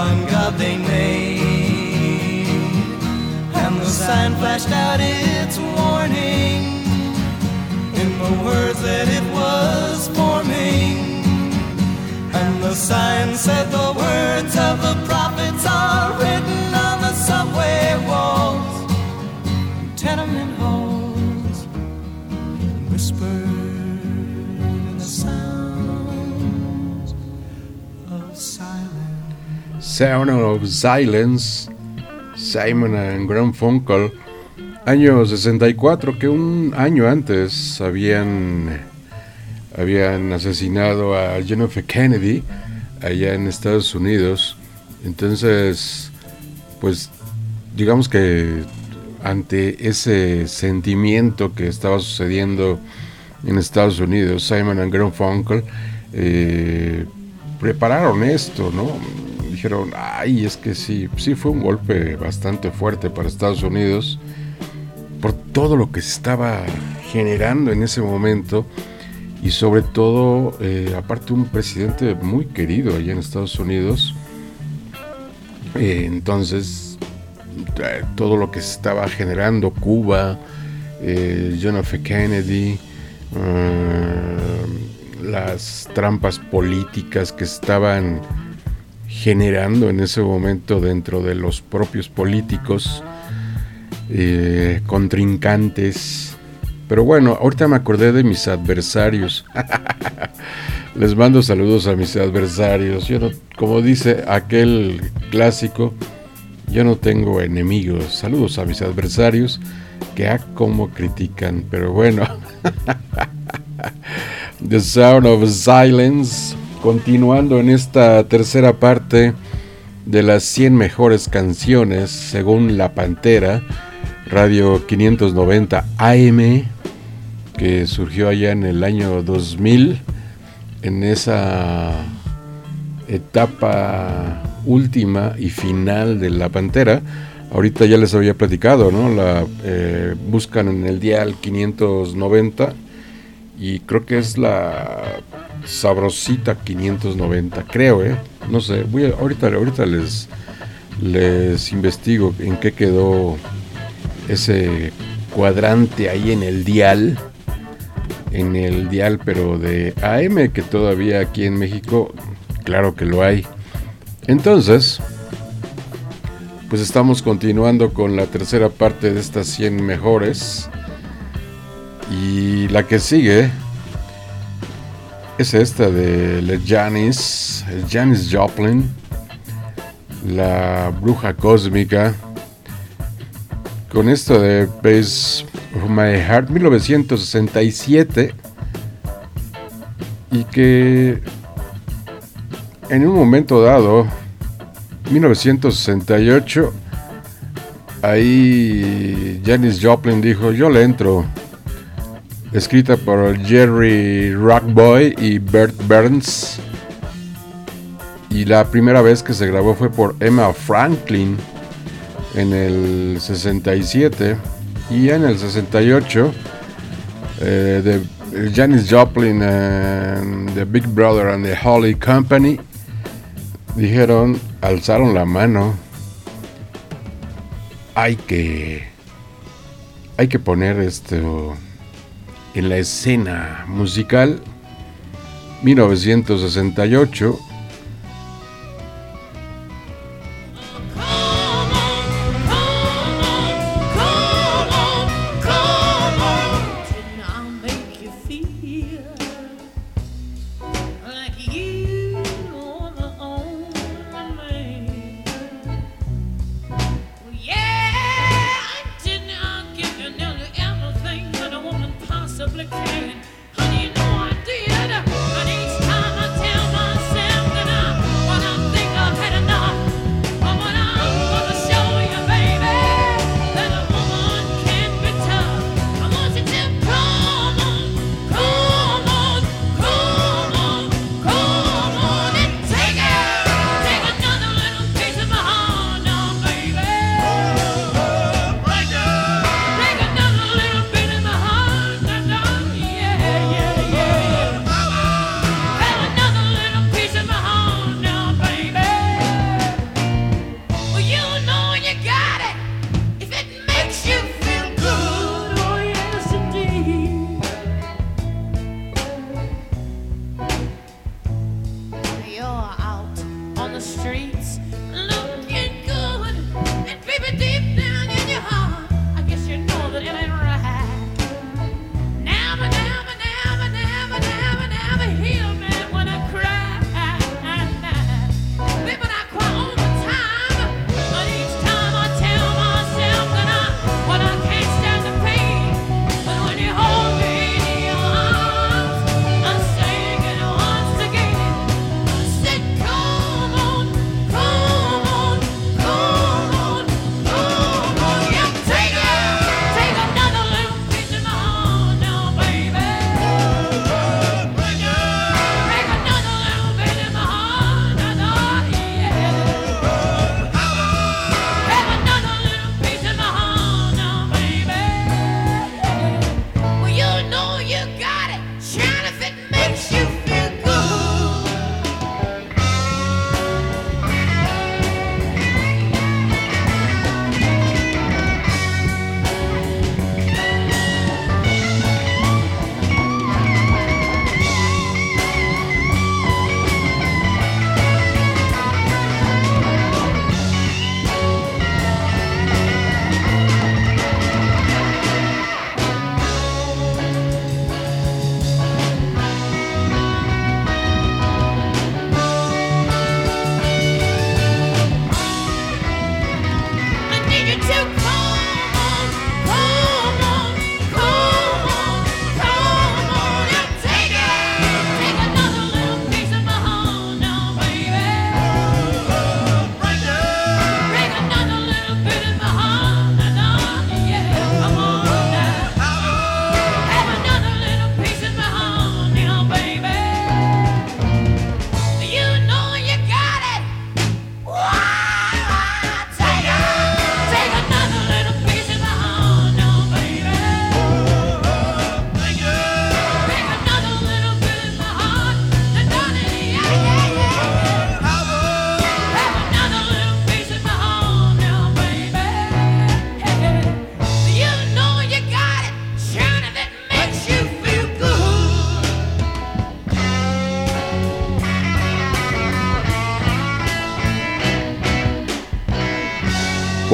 the god they made. And the sign flashed out its warning in the words that it was forming. And the sign said the words of the Sound of Silence, Simon and Garfunkel, año 64, que un año antes habían, habían asesinado a F. Kennedy allá en Estados Unidos. Entonces, pues digamos que ante ese sentimiento que estaba sucediendo en Estados Unidos, Simon and Garfunkel eh, prepararon esto, ¿no? Dijeron, ay, es que sí, sí fue un golpe bastante fuerte para Estados Unidos por todo lo que se estaba generando en ese momento y sobre todo, eh, aparte un presidente muy querido allá en Estados Unidos, eh, entonces eh, todo lo que se estaba generando, Cuba, John F. Kennedy, las trampas políticas que estaban generando en ese momento dentro de los propios políticos, eh, contrincantes. Pero bueno, ahorita me acordé de mis adversarios. Les mando saludos a mis adversarios. Yo no, como dice aquel clásico, yo no tengo enemigos. Saludos a mis adversarios que a como critican. Pero bueno, The Sound of Silence, continuando en esta tercera parte de las 100 mejores canciones según La Pantera, Radio 590 AM, que surgió allá en el año 2000, en esa etapa última y final de La Pantera. Ahorita ya les había platicado, ¿no? La eh, buscan en el dial 590 y creo que es la sabrosita 590, creo, ¿eh? No sé, voy ahorita, ahorita les, les investigo en qué quedó ese cuadrante ahí en el dial, en el dial, pero de AM, que todavía aquí en México, claro que lo hay. Entonces, pues estamos continuando con la tercera parte de estas 100 mejores. Y la que sigue es esta de Janis, Janis Joplin, la bruja cósmica, con esto de Base of My Heart 1967 y que en un momento dado, 1968, ahí Janis Joplin dijo, yo le entro escrita por Jerry Rockboy y Bert Burns. Y la primera vez que se grabó fue por Emma Franklin en el 67 y en el 68 eh, de Janis Joplin and The Big Brother and the Holly Company dijeron, alzaron la mano, hay que, hay que poner esto en la escena musical 1968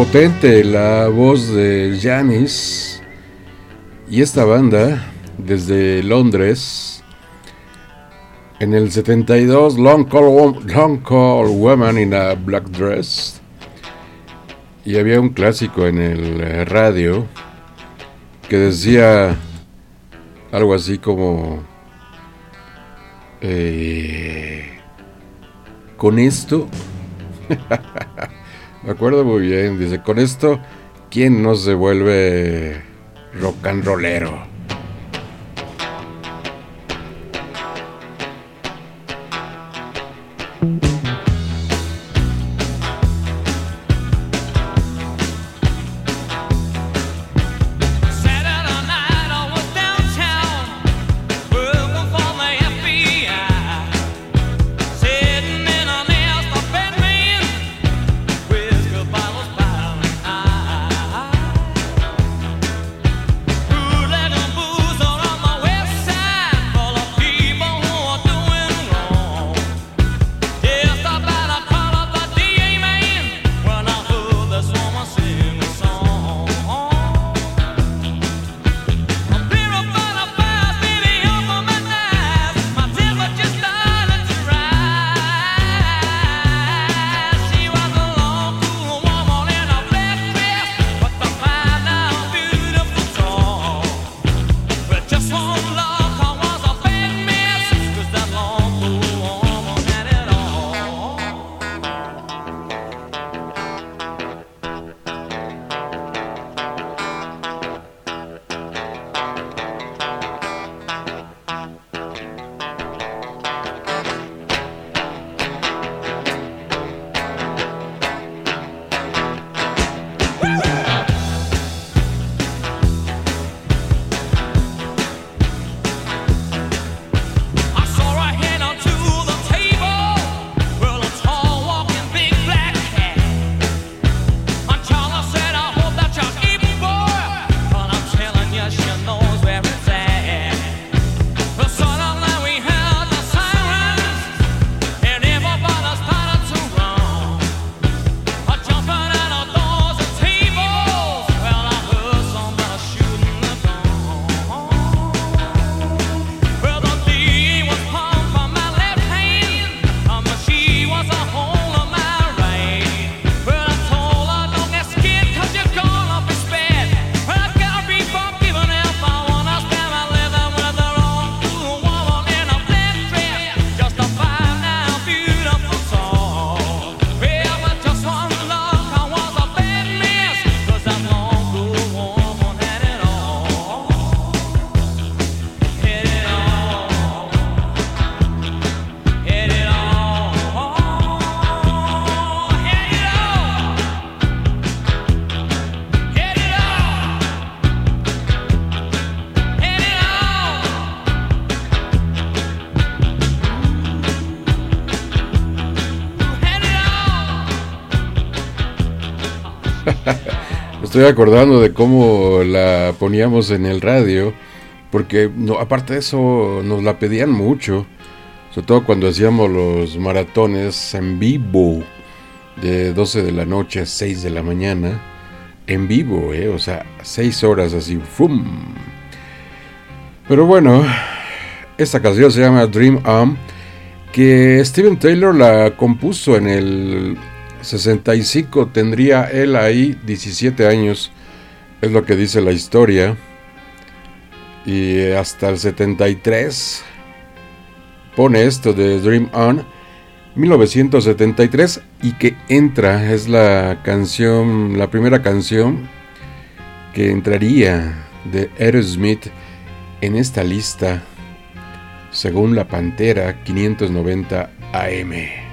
potente la voz de Janis y esta banda desde Londres en el 72 Long Call, Long Call Woman in a Black Dress. Y había un clásico en el eh, radio que decía algo así como eh, con esto Me acuerdo muy bien, dice, con esto, ¿quién no se vuelve rock and rollero? Acordando de cómo la poníamos en el radio, porque no, aparte de eso nos la pedían mucho, sobre todo cuando hacíamos los maratones en vivo, de 12 de la noche a 6 de la mañana, en vivo, ¿eh? o sea, 6 horas así, ¡fum! Pero bueno, esta canción se llama Dream On, que Steven Taylor la compuso en el 65 tendría él ahí 17 años, es lo que dice la historia. Y hasta el 73 pone esto de Dream On, 1973, y que entra, es la canción, la primera canción que entraría de Aerosmith en esta lista, según la Pantera 590 AM.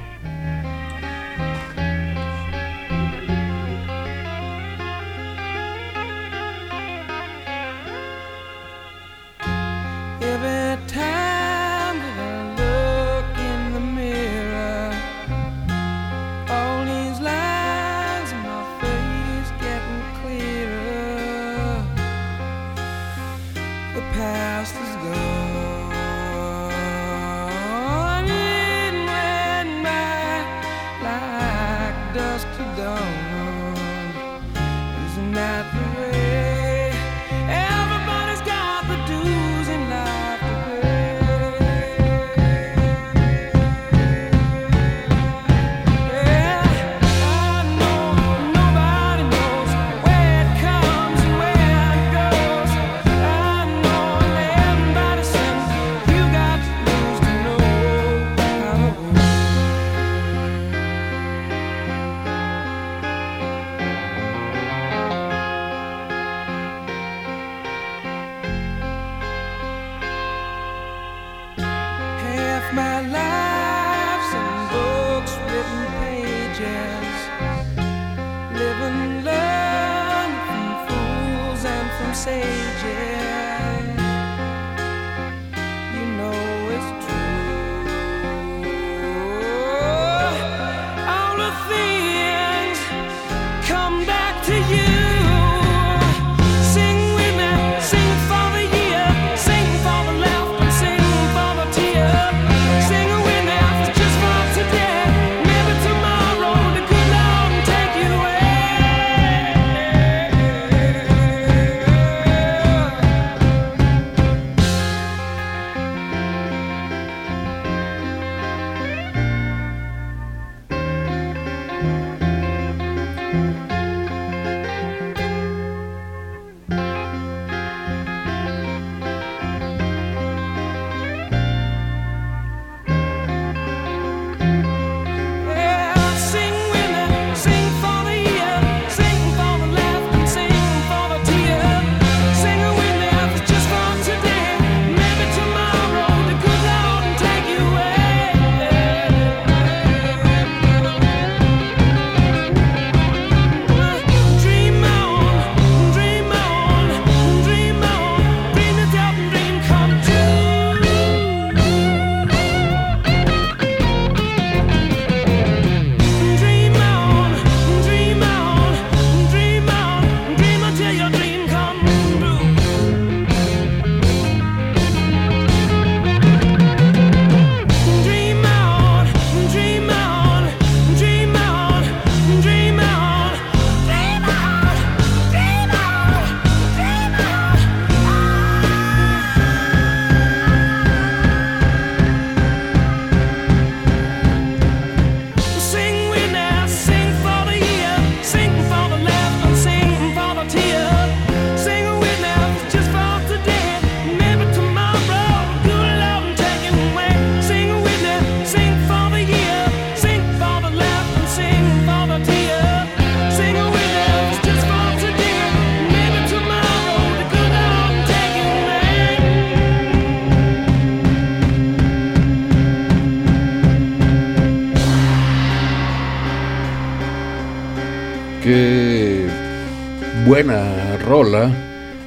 Buena rola.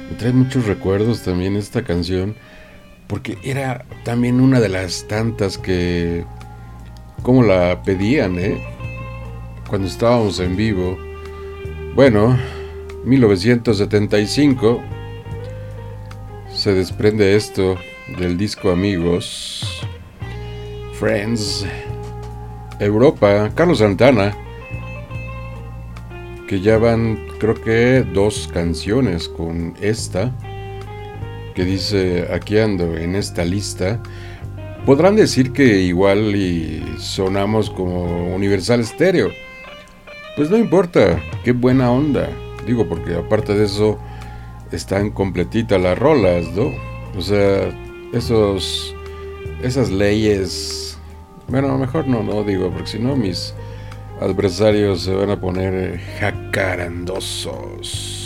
Me trae muchos recuerdos también esta canción. Porque era también una de las tantas que... Como la pedían, ¿eh? Cuando estábamos en vivo. Bueno, 1975 se desprende esto del disco Amigos, Friends, Europa, Carlos Santana que ya van creo que dos canciones con esta que dice aquí ando en esta lista podrán decir que igual y sonamos como Universal Stereo. Pues no importa qué buena onda. Digo porque aparte de eso están completitas las rolas no o sea esos esas leyes bueno mejor no no digo porque si no mis adversarios se van a poner eh, jacarandosos.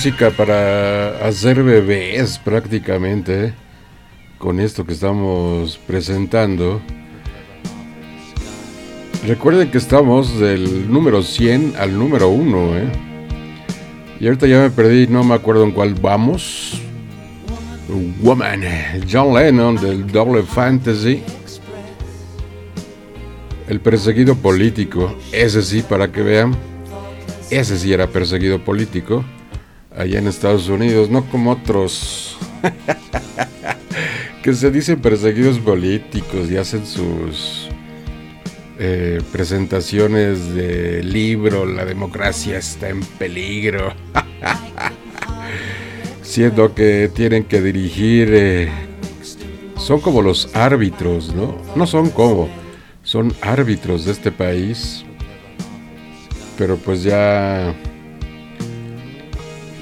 Música para hacer bebés prácticamente con esto que estamos presentando. Recuerden que estamos del número 100 al número 1, ¿eh? Y ahorita ya me perdí, no me acuerdo en cuál vamos. Woman, John Lennon del Double Fantasy. El perseguido político, ese sí, para que vean. Ese sí era perseguido político allá en Estados Unidos, no como otros que se dicen perseguidos políticos y hacen sus eh, presentaciones de libro, la democracia está en peligro, siendo que tienen que dirigir, eh, son como los árbitros, ¿no? No son como, son árbitros de este país, pero pues ya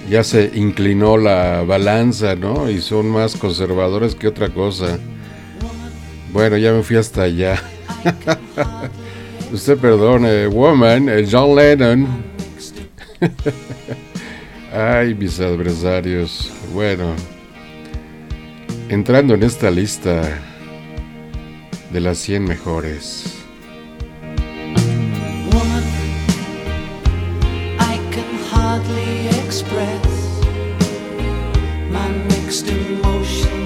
ya se inclinó la balanza, ¿no? Y son más conservadores que otra cosa. Bueno, ya me fui hasta allá. Usted perdone, Woman, el John Lennon. Ay, mis adversarios. Bueno, entrando en esta lista de las 100 mejores. express my mixed emotions.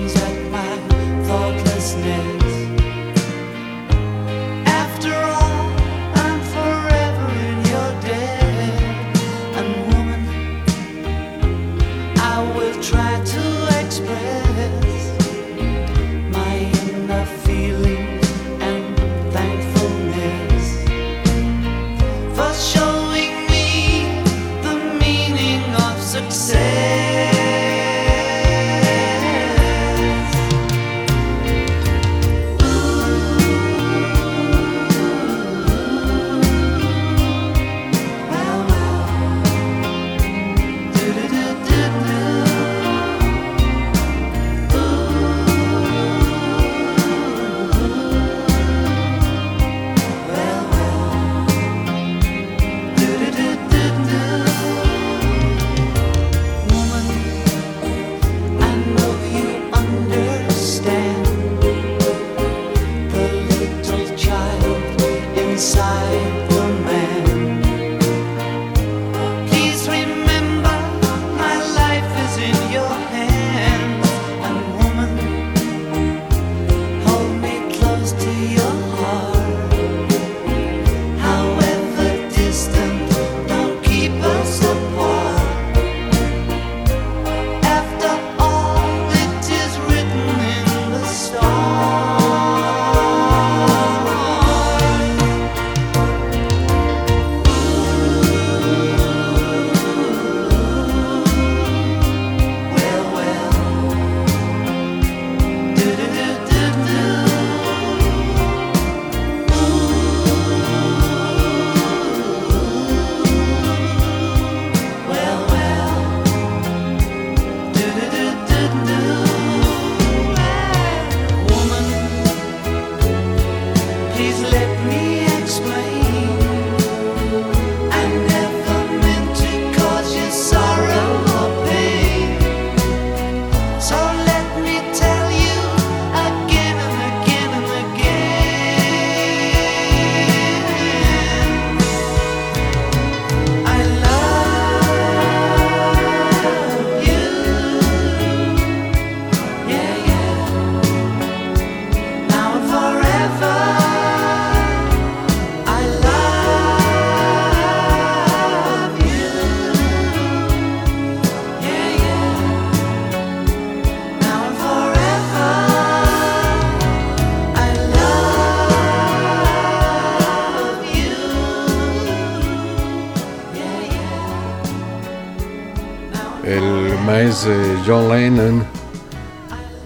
John Lennon,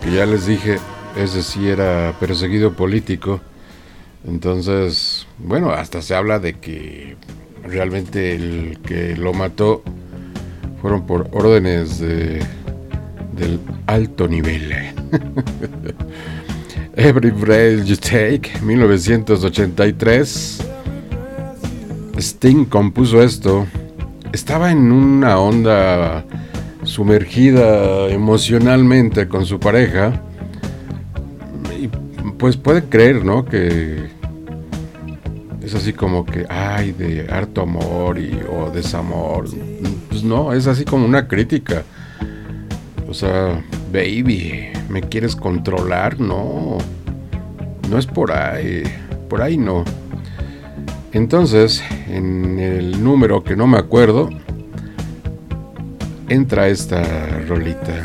que ya les dije, ese sí era perseguido político. Entonces, bueno, hasta se habla de que realmente el que lo mató fueron por órdenes de, del alto nivel. Every Breath You Take, 1983. Sting compuso esto. Estaba en una onda sumergida emocionalmente con su pareja, y pues puede creer, ¿no? Que es así como que, ay, de harto amor y, o desamor. Pues no, es así como una crítica. O sea, baby, ¿me quieres controlar? No, no es por ahí, por ahí no. Entonces, en el número que no me acuerdo, entra esta rolita.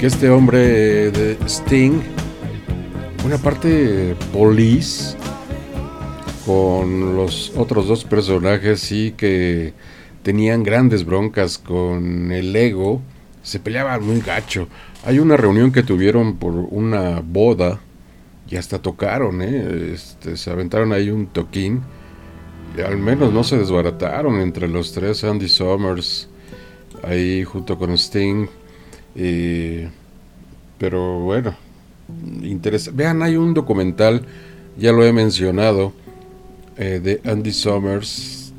Que este hombre de Sting, una parte police con los otros dos personajes, sí que tenían grandes broncas con el ego, se peleaban muy gacho. Hay una reunión que tuvieron por una boda y hasta tocaron, ¿eh? este, se aventaron ahí un toquín. Y al menos no se desbarataron entre los tres, Andy Summers, ahí junto con Sting pero bueno. Vean, hay un documental, ya lo he mencionado, eh, de Andy Summers,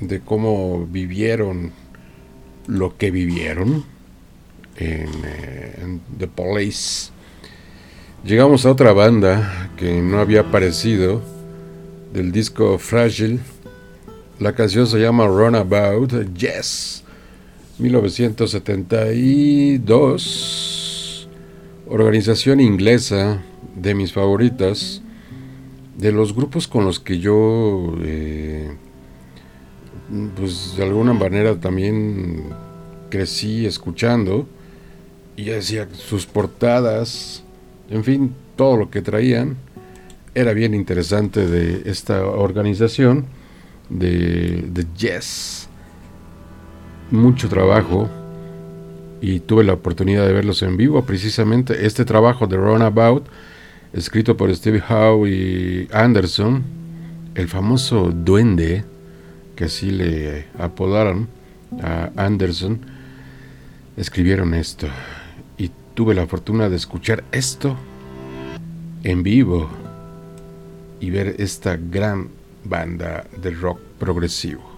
de cómo vivieron lo que vivieron en, eh, en, The Police. Llegamos a otra banda que no había aparecido del disco Fragile, La canción se llama Runabout Yes. 1972. Organización inglesa de mis favoritas. De los grupos con los que yo, eh, pues de alguna manera también crecí escuchando. Y decía sus portadas, en fin, todo lo que traían era bien interesante de esta organización de, de Yes. Mucho trabajo y tuve la oportunidad de verlos en vivo. Precisamente este trabajo de Runabout, escrito por Steve Howe y Anderson, el famoso duende, que así le apodaron a Anderson, escribieron esto. Y tuve la fortuna de escuchar esto en vivo y ver esta gran banda de rock progresivo.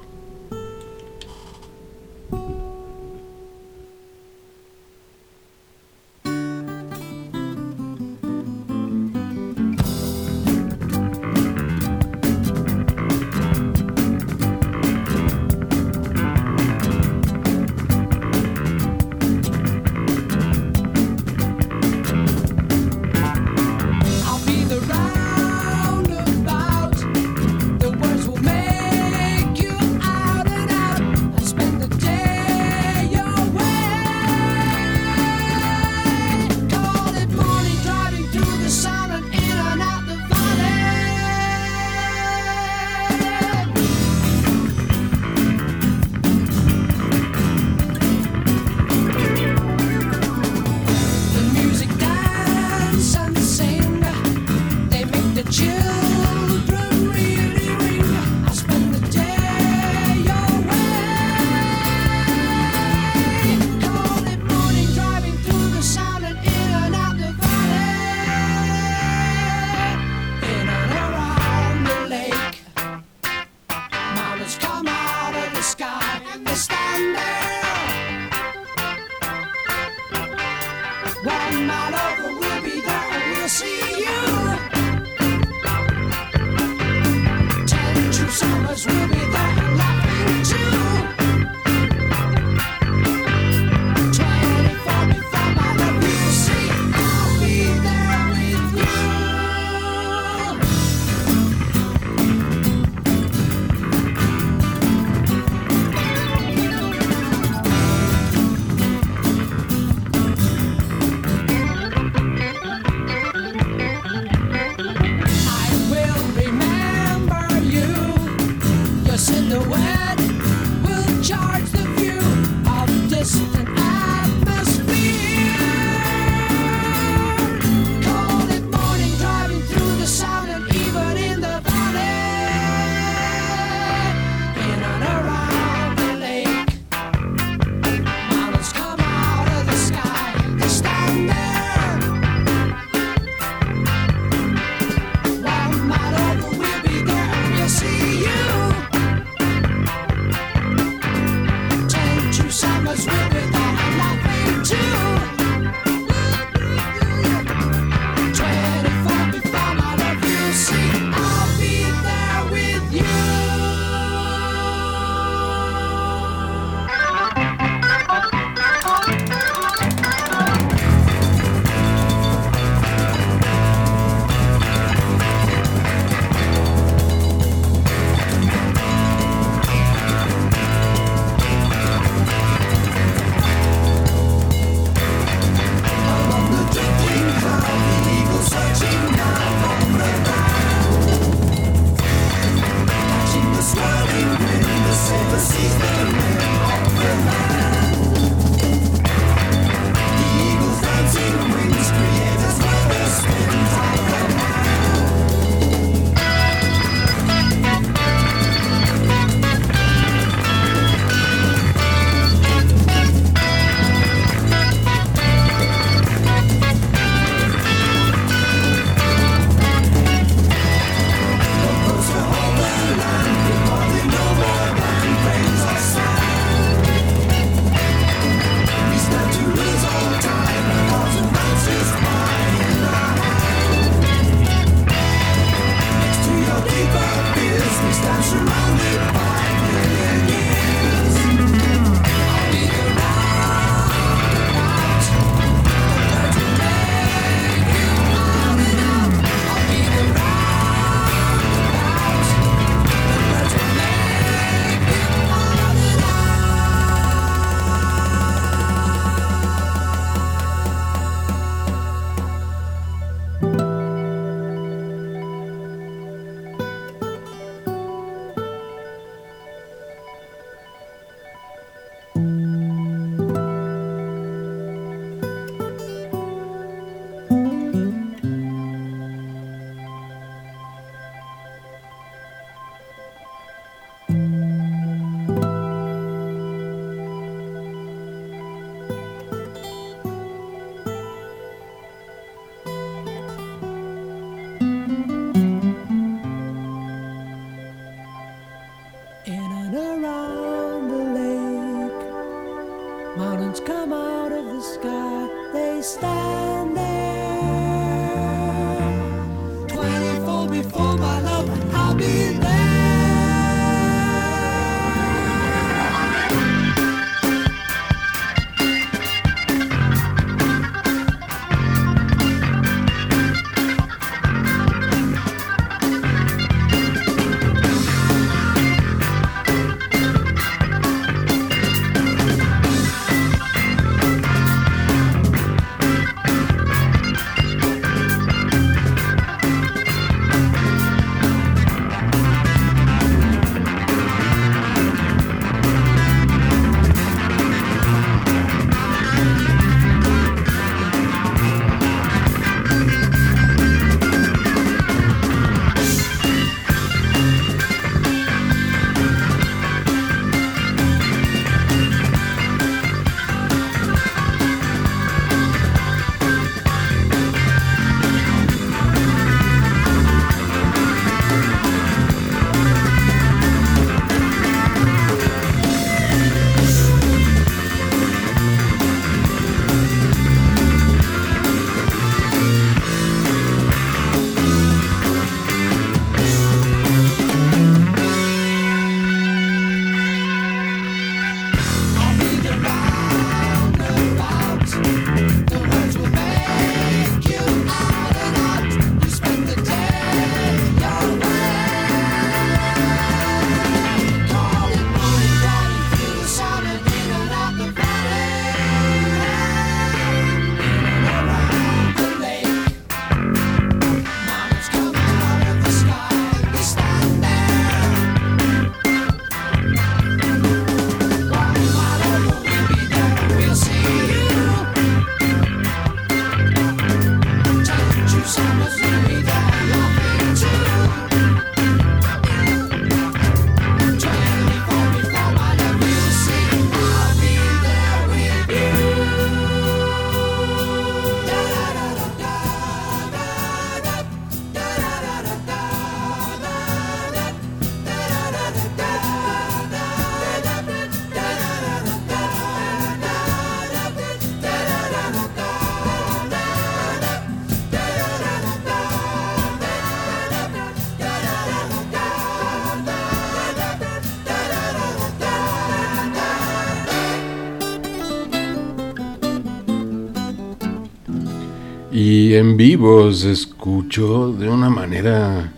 Y en vivo se escuchó de una manera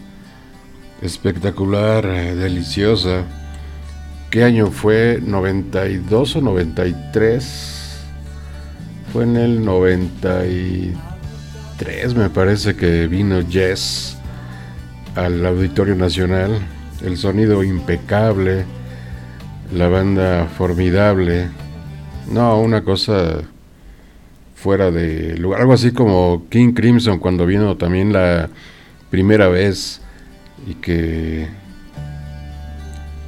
espectacular, deliciosa. ¿Qué año fue? ¿92 o 93? Fue en el 93, me parece que vino Jess al Auditorio Nacional. El sonido impecable, la banda formidable. No, una cosa fuera de lugar. Algo así como King Crimson cuando vino también la primera vez y que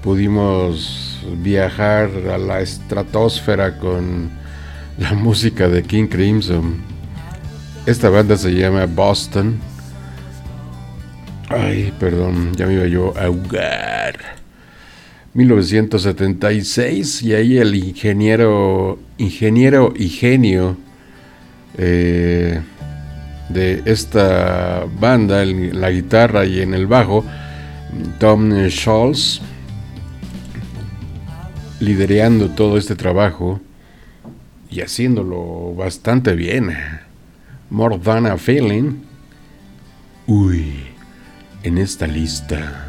pudimos viajar a la estratosfera con la música de King Crimson. Esta banda se llama Boston. Ay, perdón, ya me iba yo a ahogar. 1976 y ahí el ingeniero, ingeniero y genio eh, de esta banda, en la guitarra y en el bajo, Tom Scholz, liderando todo este trabajo y haciéndolo bastante bien. More than a feeling. Uy, en esta lista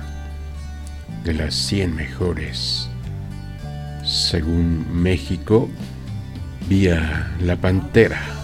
de las 100 mejores, según México, vía La Pantera.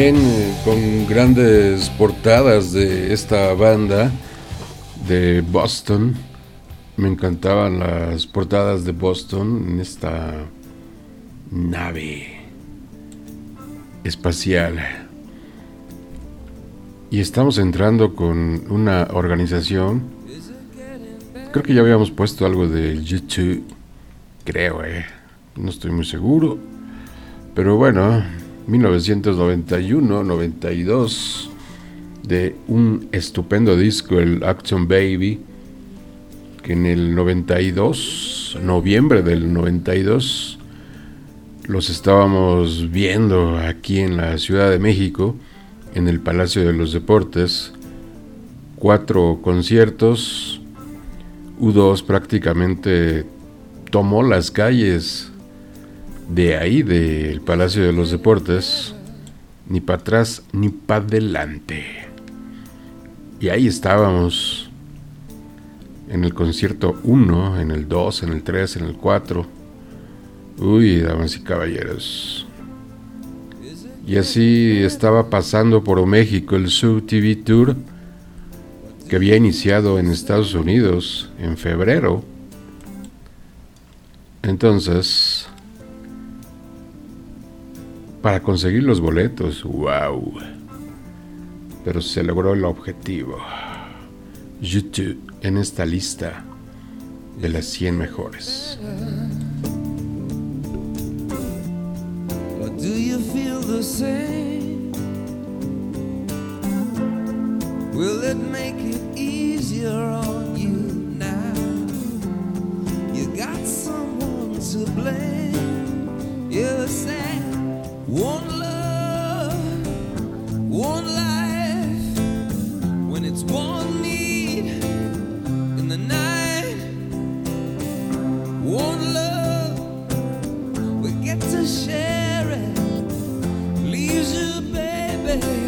Eh, con grandes portadas de esta banda de Boston. Me encantaban las portadas de Boston en esta nave espacial. Y estamos entrando con una organización. Creo que ya habíamos puesto algo de YouTube. Creo, eh. No estoy muy seguro. Pero bueno, 1991-92 de un estupendo disco, el Action Baby, que en el 92, noviembre del 92, los estábamos viendo aquí en la Ciudad de México, en el Palacio de los Deportes, cuatro conciertos, U2 prácticamente tomó las calles de ahí, del Palacio de los Deportes, ni para atrás ni para adelante. Y ahí estábamos, en el concierto 1, en el 2, en el 3, en el 4. Uy, damas y caballeros. Y así estaba pasando por México el Sub TV Tour que había iniciado en Estados Unidos en febrero. Entonces, para conseguir los boletos. ¡Wow! Pero se logró el objetivo. YouTube en esta lista de las 100 mejores. Do you feel the same? Will it make it easier on you now? You got someone to blame. You're sad. One love, one life, when it's one need in the night, one love, we get to share it. Leaves you, baby,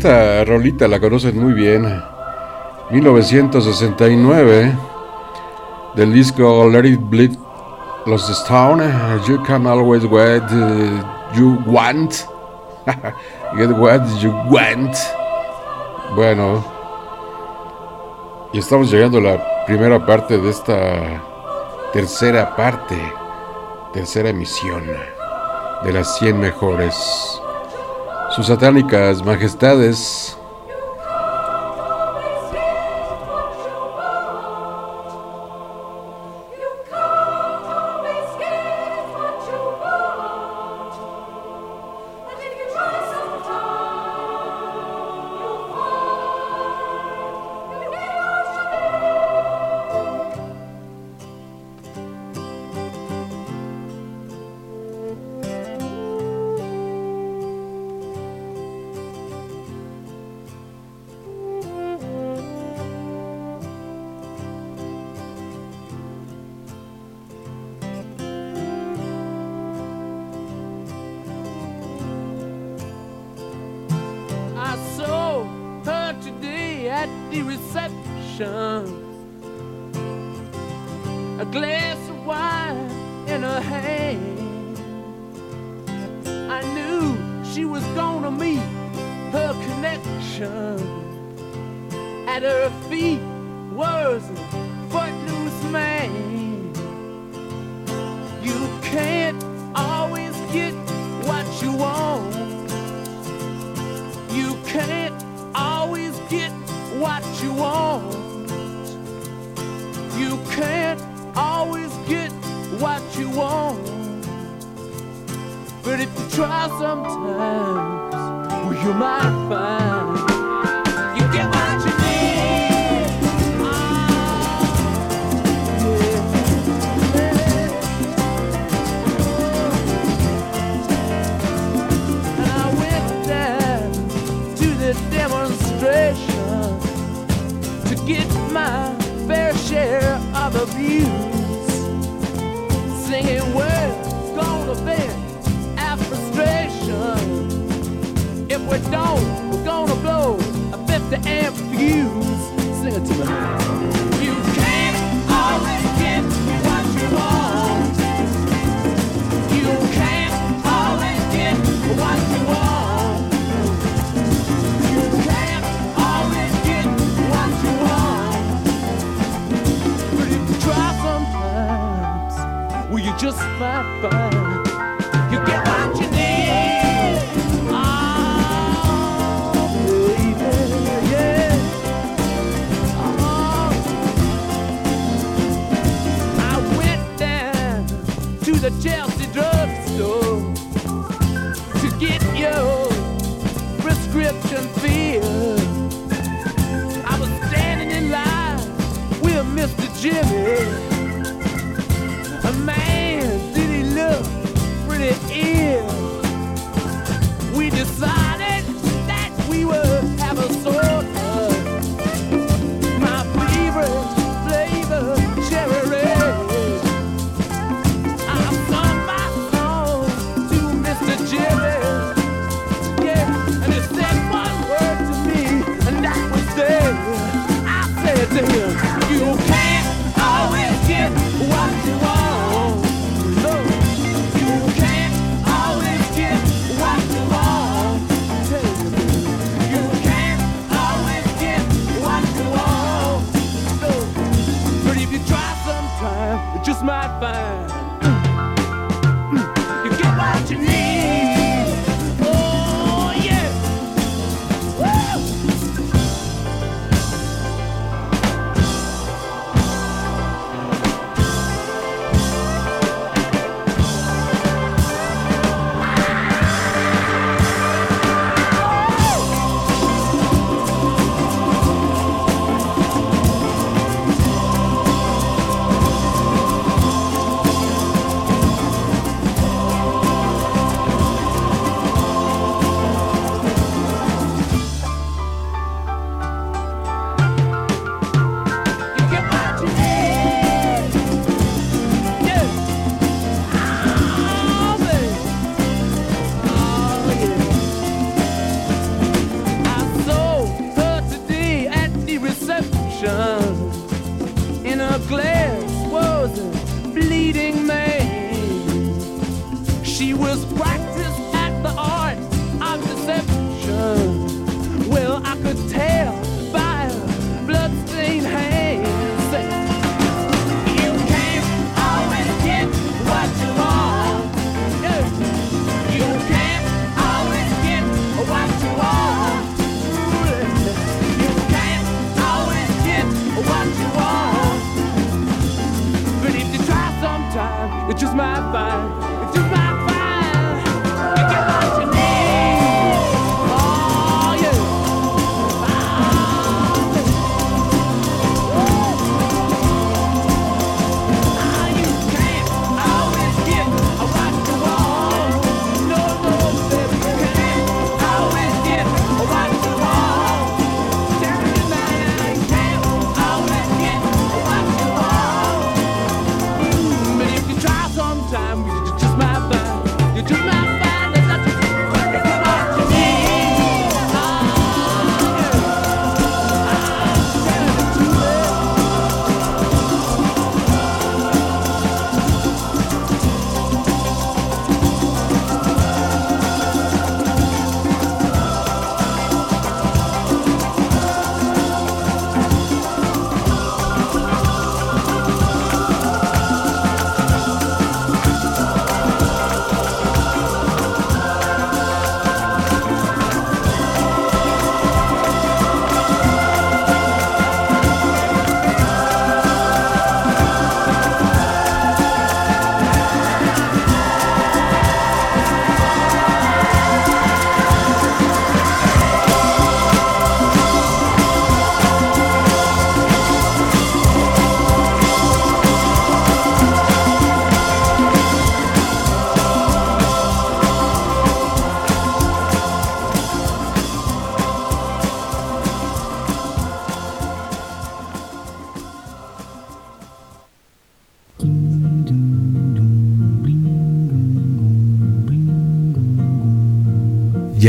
esta rolita la conocen muy bien. 1969 del disco Let It Bleed Los Stone You Can Always Get You Want Get What You Want Bueno y estamos llegando a la primera parte de esta tercera parte tercera emisión de las 100 mejores sus majestades ocean. A glass of wine in her hand. I knew she was gonna meet her connection. At her feet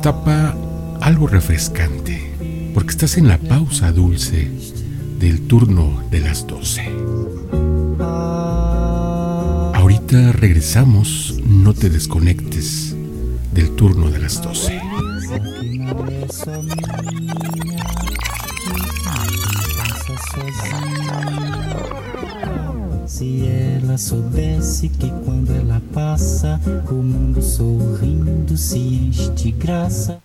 Destapa algo refrescante, porque estás en la pausa dulce del turno de las 12. Ahorita regresamos, no te desconectes del turno de las 12. Se ela soubesse que quando ela passa, o mundo sorrindo se enche de graça.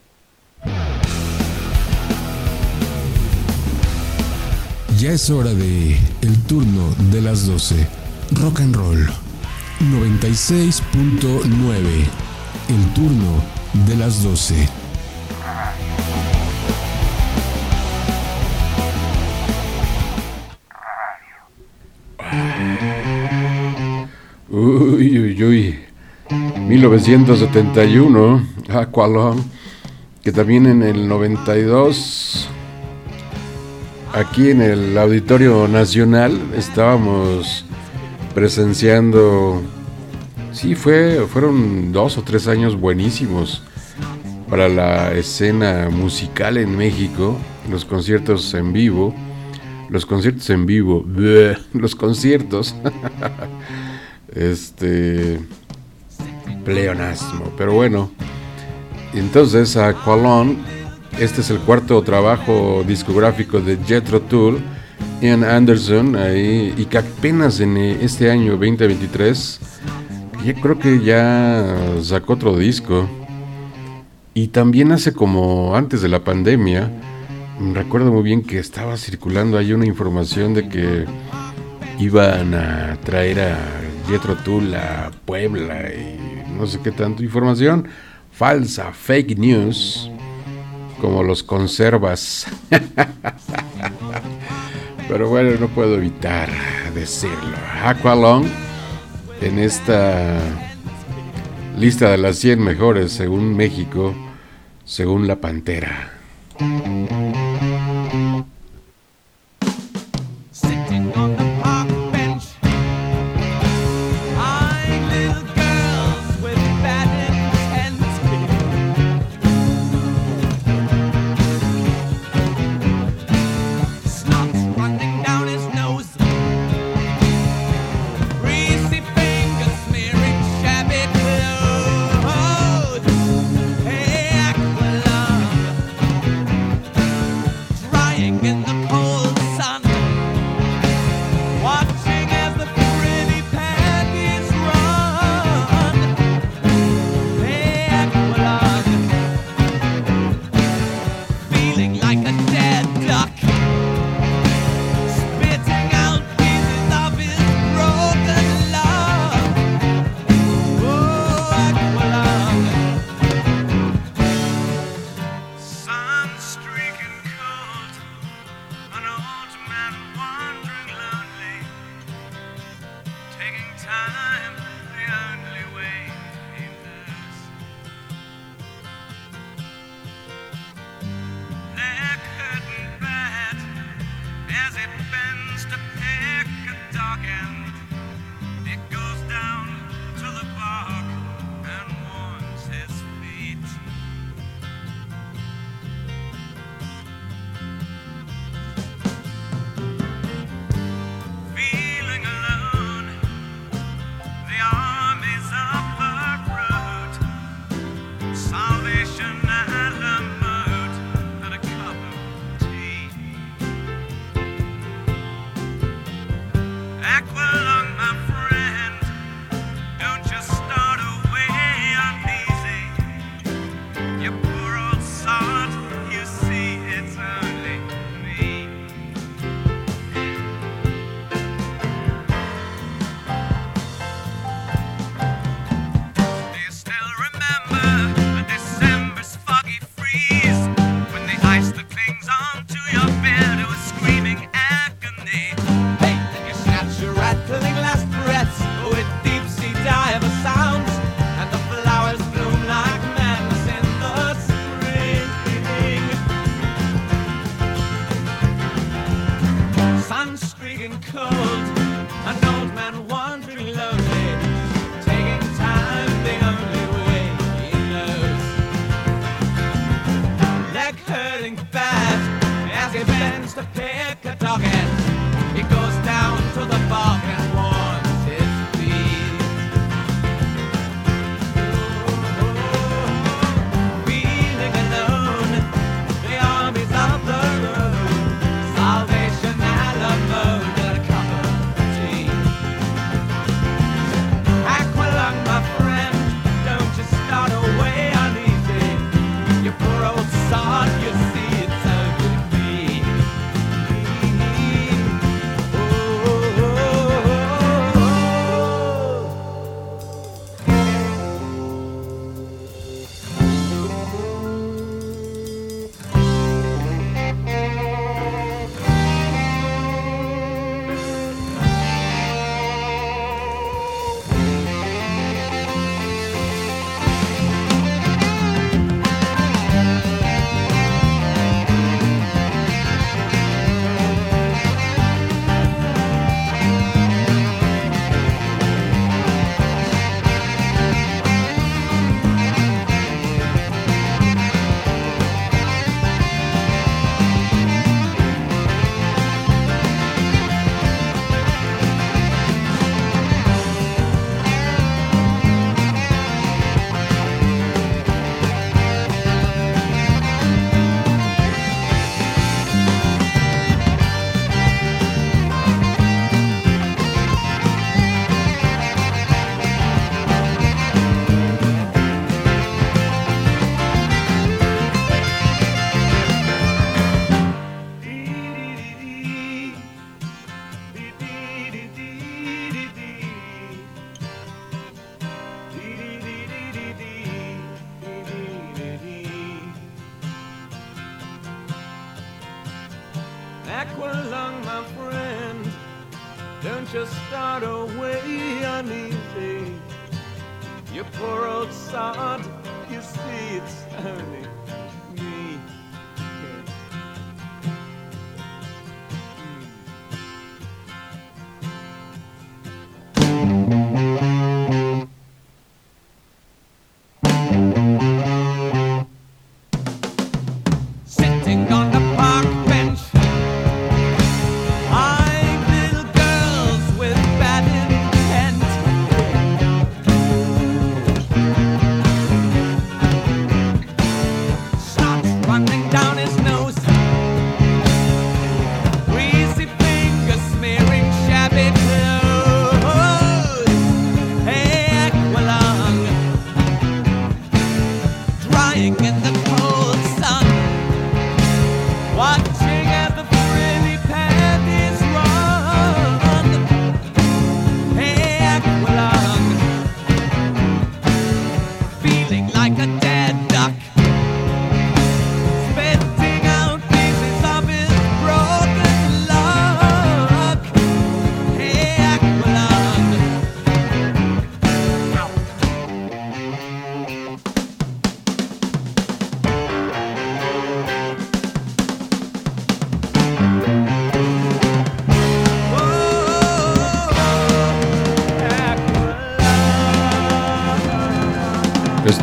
Ya es hora de el turno de las 12. Rock and roll 96.9. El turno de las 12. Uy, uy, uy. 1971, Aqualon, que también en el 92 aquí en el Auditorio Nacional estábamos presenciando, sí, fue, fueron dos o tres años buenísimos para la escena musical en México, los conciertos en vivo, los conciertos en vivo, los conciertos, este, pleonasmo, pero bueno, entonces Aqualon este es el cuarto trabajo discográfico de Jethro Tull, Ian Anderson, ahí, y que apenas en eh, este año 2023, yo creo que ya sacó otro disco. Y también hace como antes de la pandemia, recuerdo muy bien que estaba circulando ahí una información de que iban a traer a Jethro Tull a Puebla y no sé qué tanto información falsa, fake news, como los conservas. Pero bueno, no puedo evitar decirlo. Aqualong en esta lista de las 100 mejores según México, según la Pantera.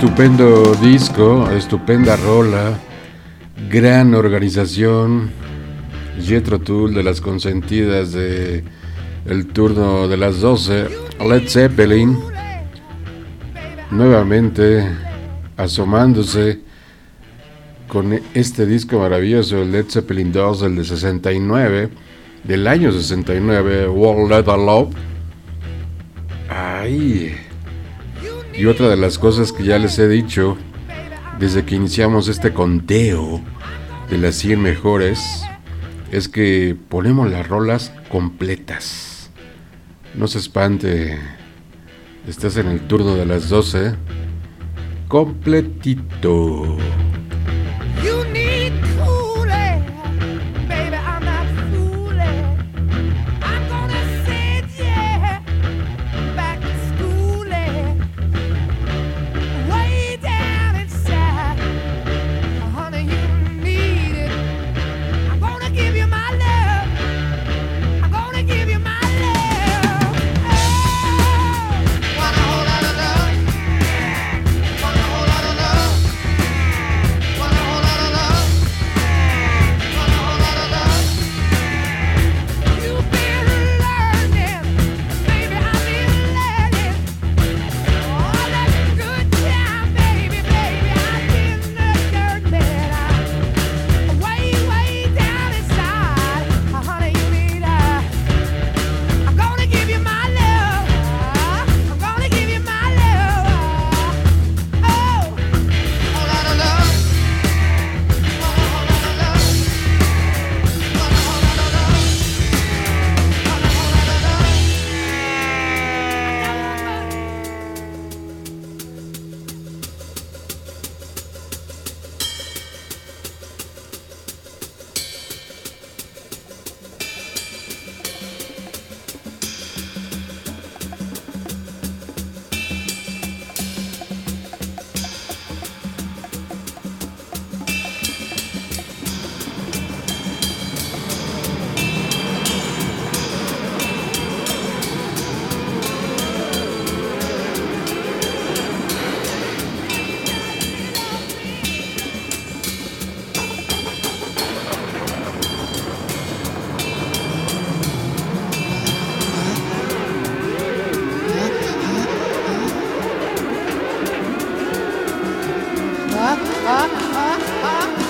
Estupendo disco, estupenda rola, gran organización. Jetro Tull de las consentidas de el turno de las 12. Led Zeppelin nuevamente asomándose con este disco maravilloso, el Led Zeppelin 2, el de 69, del año 69, World Let Love. Ay. Y otra de las cosas que ya les he dicho desde que iniciamos este conteo de las 100 mejores es que ponemos las rolas completas. No se espante, estás en el turno de las 12. Completito. ah, ah, ah.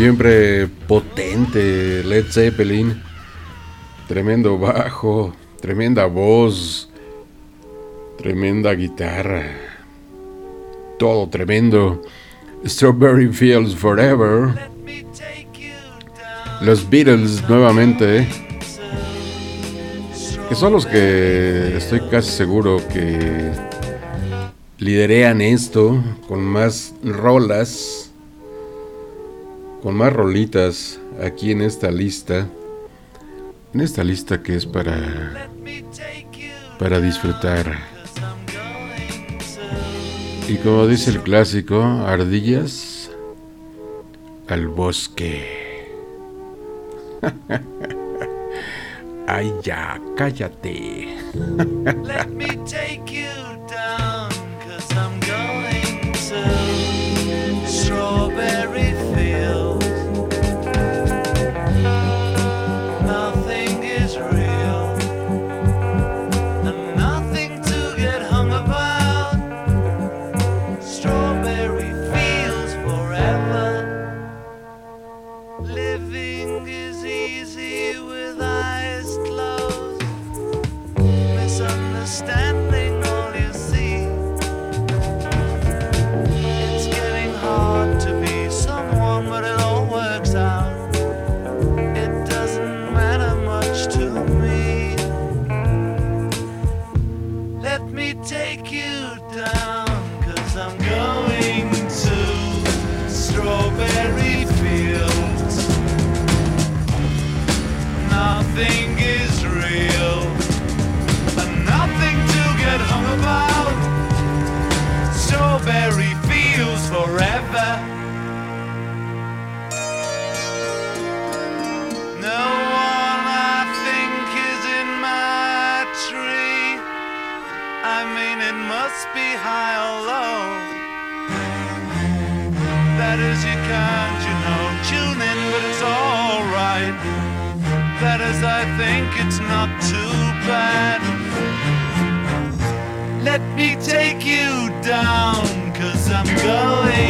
Siempre, potente Led Zeppelin. Tremendo bajo, tremenda voz, tremenda guitarra. Todo tremendo. Strawberry Fields Forever. Los Beatles nuevamente. Que son los que estoy casi seguro que liderean esto con más rolas, con más rolitas aquí en esta lista. En esta lista que es para para disfrutar. Y como dice el clásico, ardillas al bosque. Ay, ya, cállate. bad. Let me take you down, cause I'm going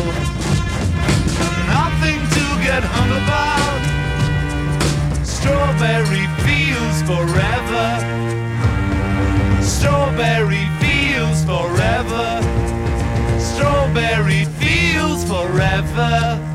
get hung about. Strawberry fields forever. Strawberry fields forever. Strawberry fields forever.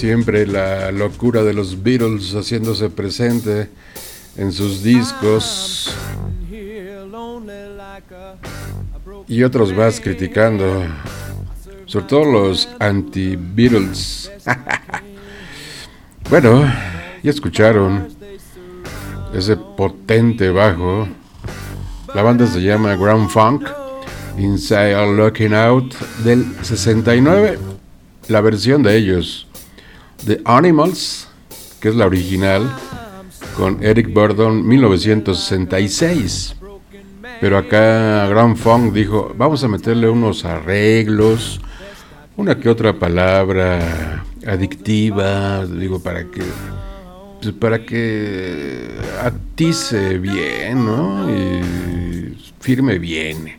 Siempre la locura de los Beatles haciéndose presente en sus discos y otros más criticando, sobre todo los anti-Beatles. bueno, ya escucharon ese potente bajo. La banda se llama Ground Funk, Inside Looking Out del 69. La versión de ellos, The Animals, que es la original, con Eric Burdon 1966. Pero acá Ground Funk dijo, vamos a meterle unos arreglos, una que otra palabra adictiva, digo, para que pues, para que atice bien, ¿no? Y firme bien.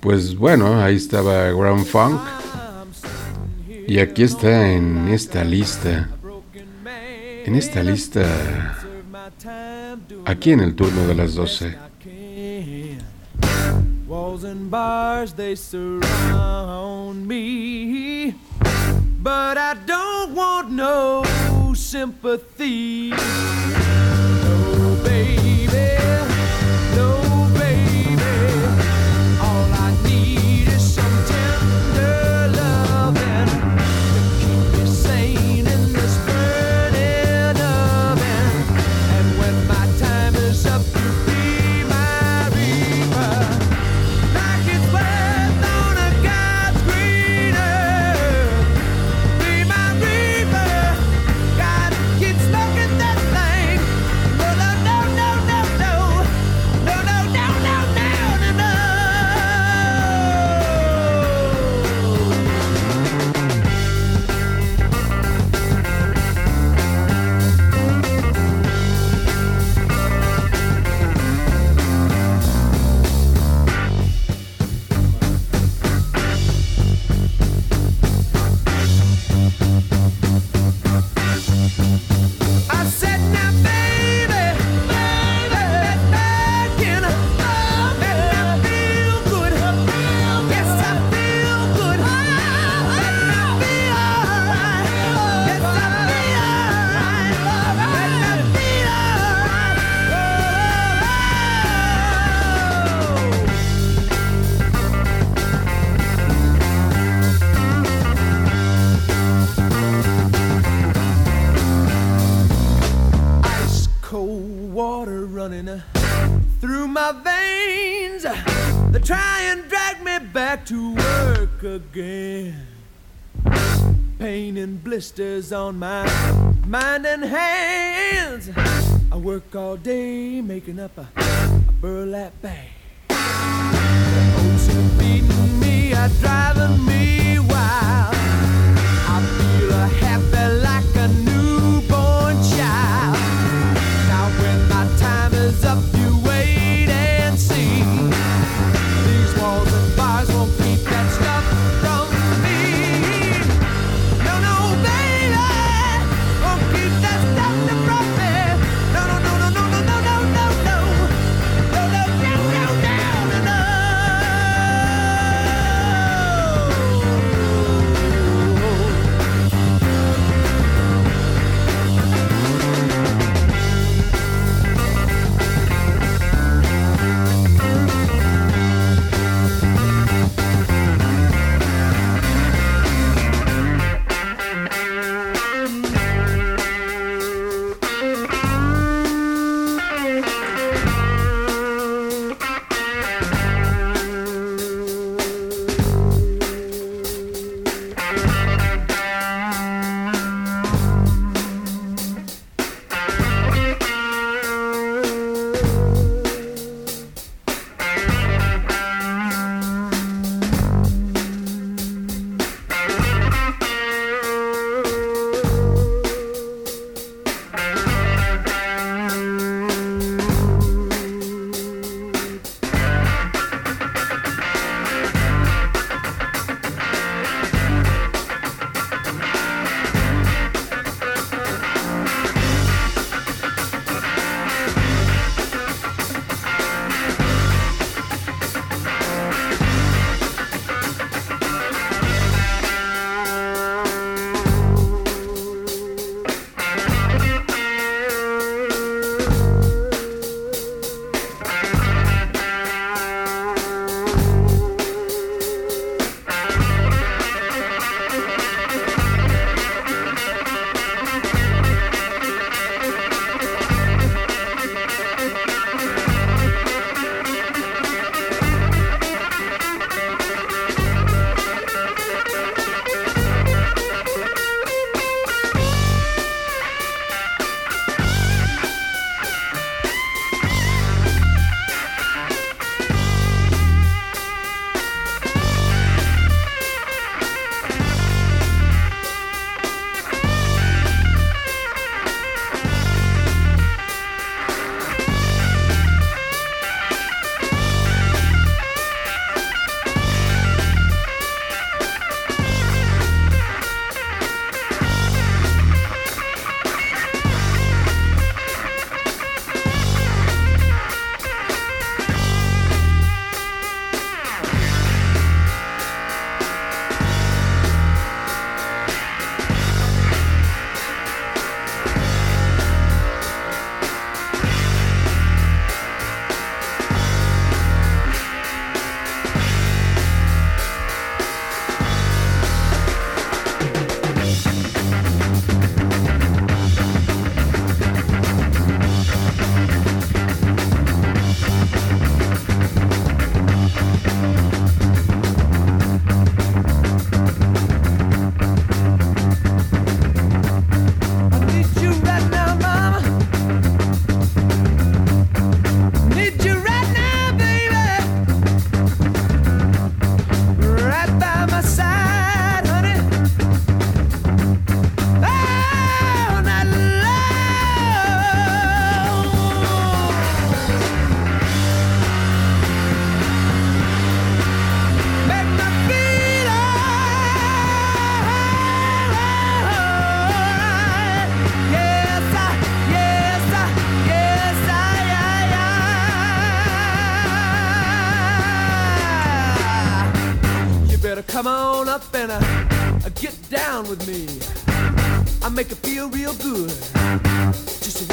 Pues bueno, ahí estaba Ground Funk. Y aquí está en esta lista. En esta lista. Aquí en el turno de las 12. Walls and bars, they surround me. But I don't want no sympathy. Running uh, through my veins. They try and drag me back to work again. Pain and blisters on my mind and hands. I work all day making up a, a burlap bag. Ocean beating me, are driving me wild. I feel a happy like with me. I make it feel real good. Just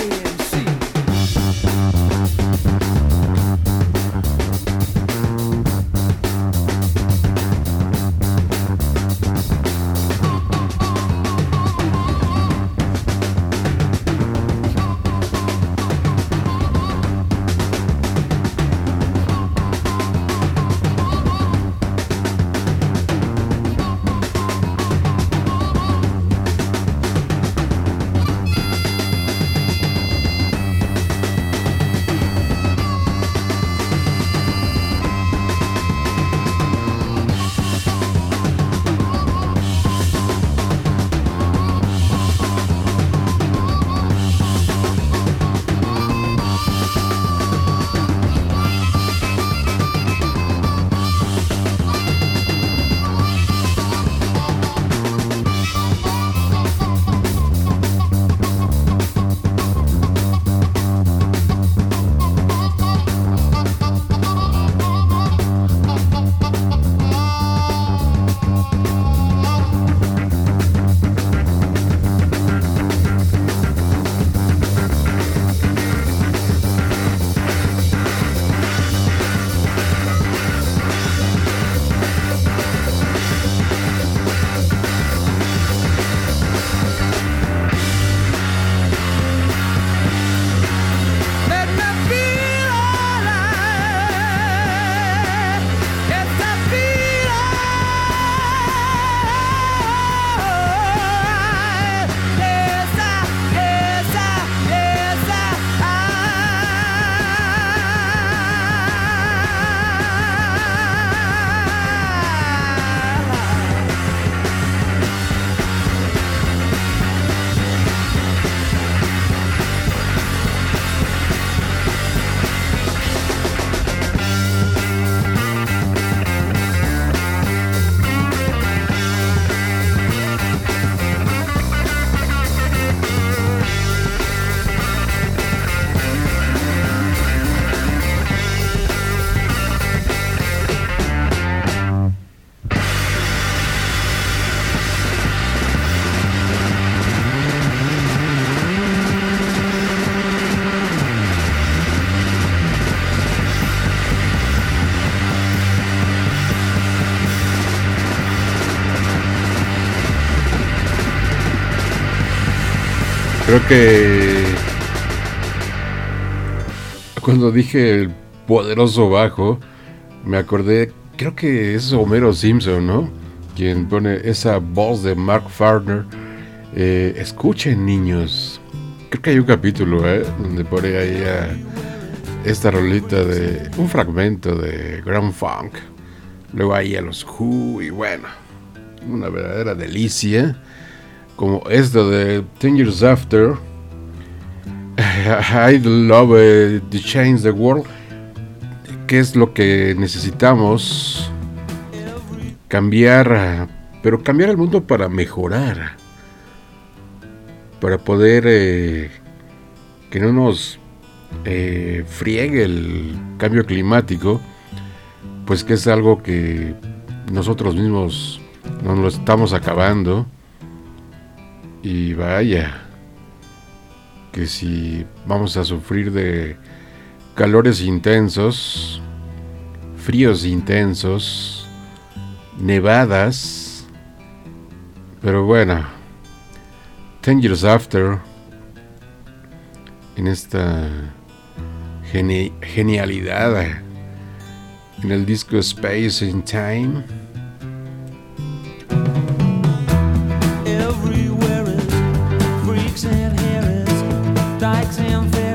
Creo que cuando dije el poderoso bajo, me acordé, creo que es Homero Simpson, ¿no? Quien pone esa voz de Mark Farner. Eh, escuchen, niños. Creo que hay un capítulo, ¿eh? Donde pone ahí a esta rolita de un fragmento de Grand Funk. Luego ahí a los Who y bueno, una verdadera delicia como esto de Ten Years After, I Love eh, to Change the World, que es lo que necesitamos cambiar, pero cambiar el mundo para mejorar, para poder eh, que no nos eh, friegue el cambio climático, pues que es algo que nosotros mismos nos lo estamos acabando. Y vaya, que si vamos a sufrir de calores intensos, fríos intensos, nevadas, pero bueno, Ten Years After, en esta geni- genialidad, en el disco Space in Time, dykes and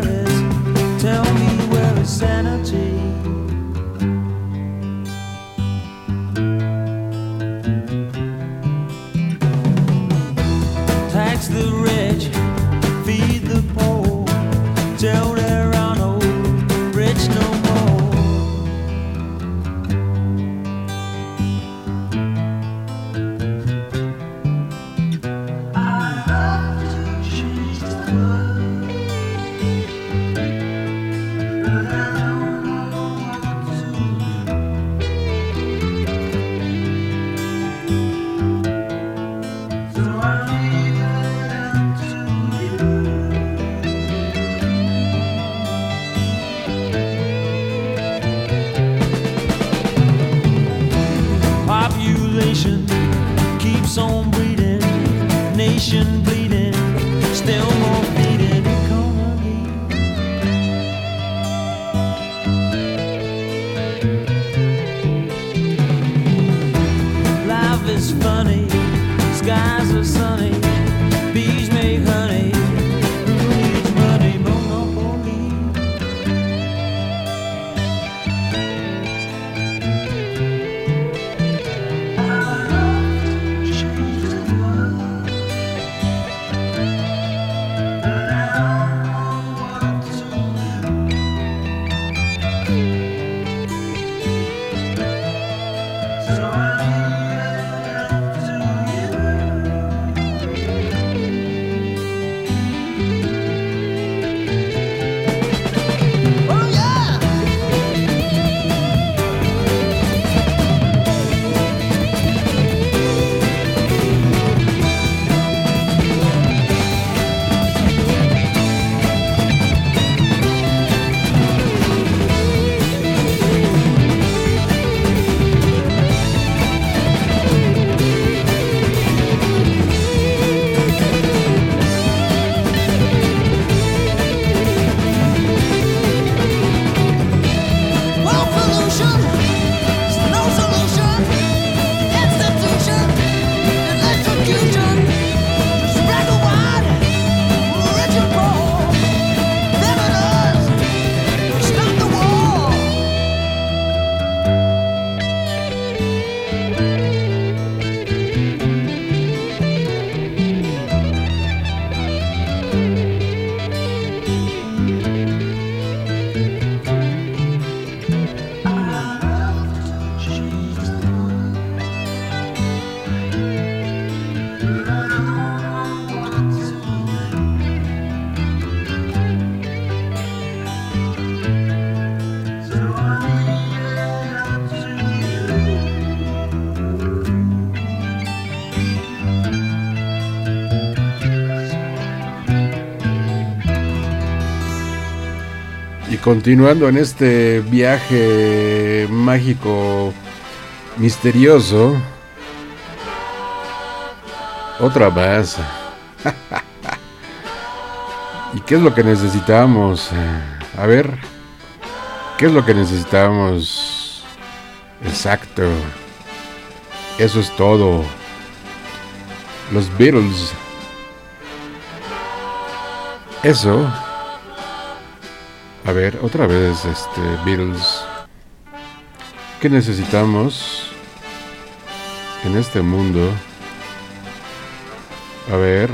continuando en este viaje mágico misterioso. Otra más. ¿Y qué es lo que necesitamos? A ver, ¿qué es lo que necesitamos? Exacto. Eso es todo. Los Beatles. Eso a ver, otra vez, este, Beatles. ¿Qué necesitamos en este mundo? A ver.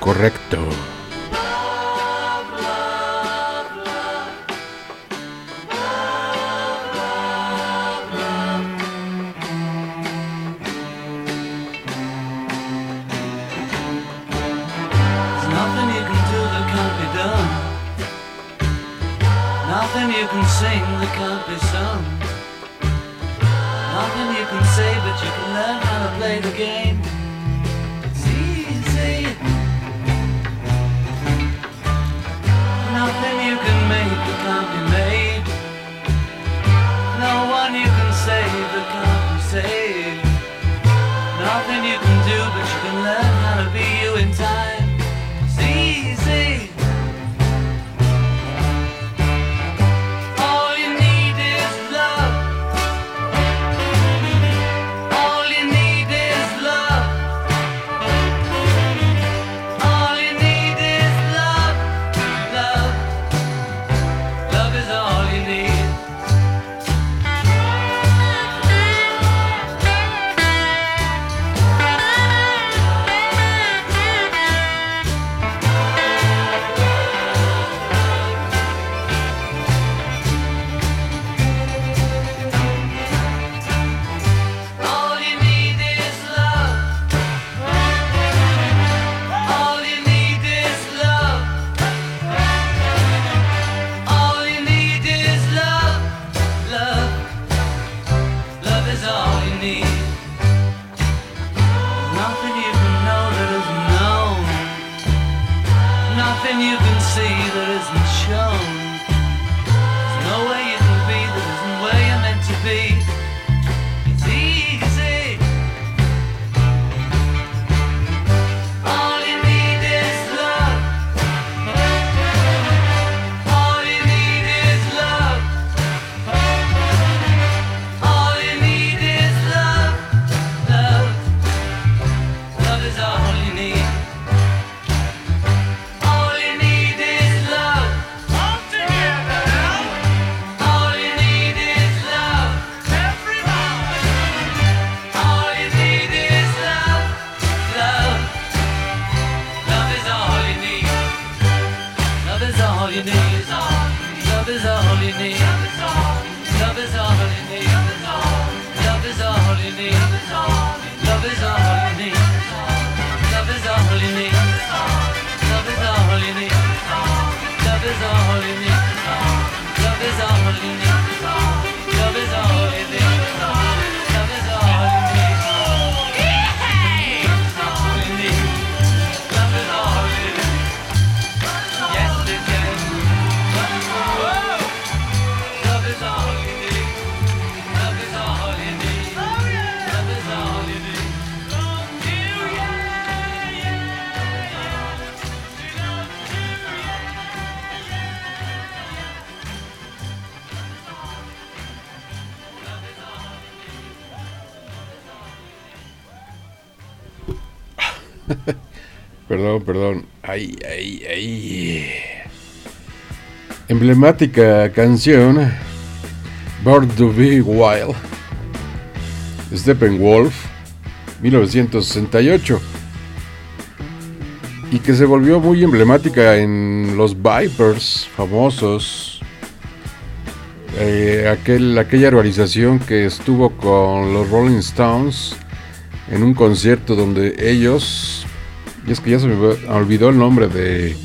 Correcto. Perdón, perdón. Ay, ay, ay. Emblemática canción. Born to Be Wild. Steppenwolf, 1968. Y que se volvió muy emblemática en los Vipers famosos. Eh, aquel, aquella organización que estuvo con los Rolling Stones en un concierto donde ellos, y es que ya se me olvidó el nombre de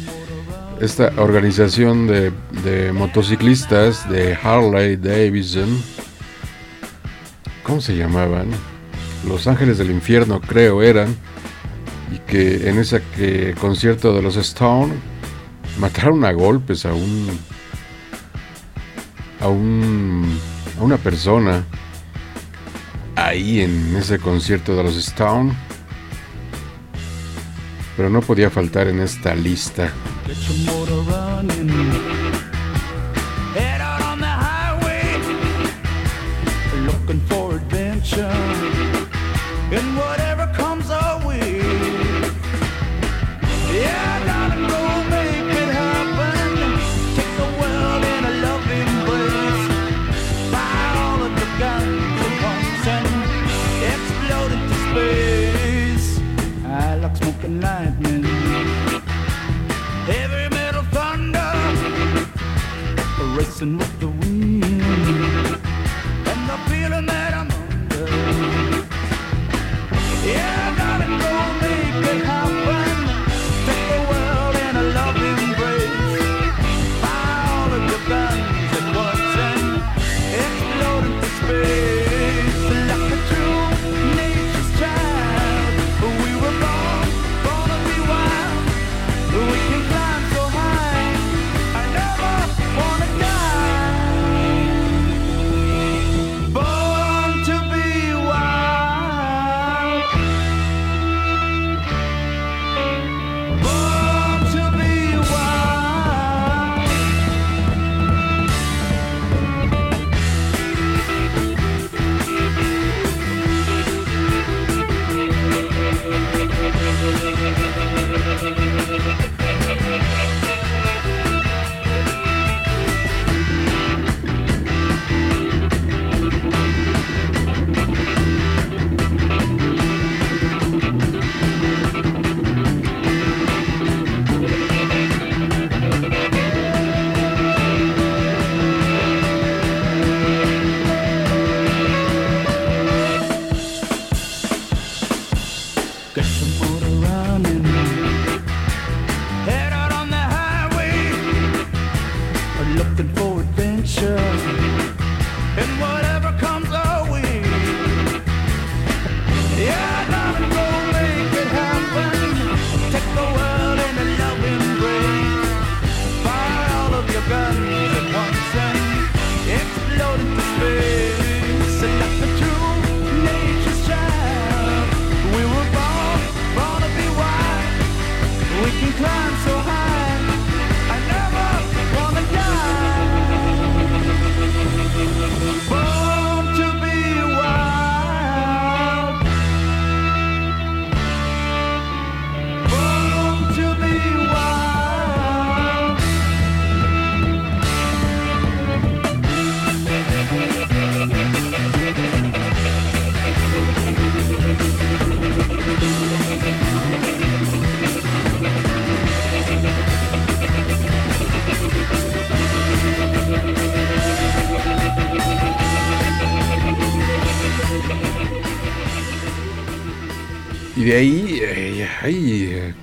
esta organización de, motociclistas de Harley Davidson, ¿cómo se llamaban? Los Ángeles del Infierno creo eran, y que en ese concierto de los Stone mataron a golpes a un a un a una persona ahí en ese concierto de los Stone. Pero no podía faltar en esta lista.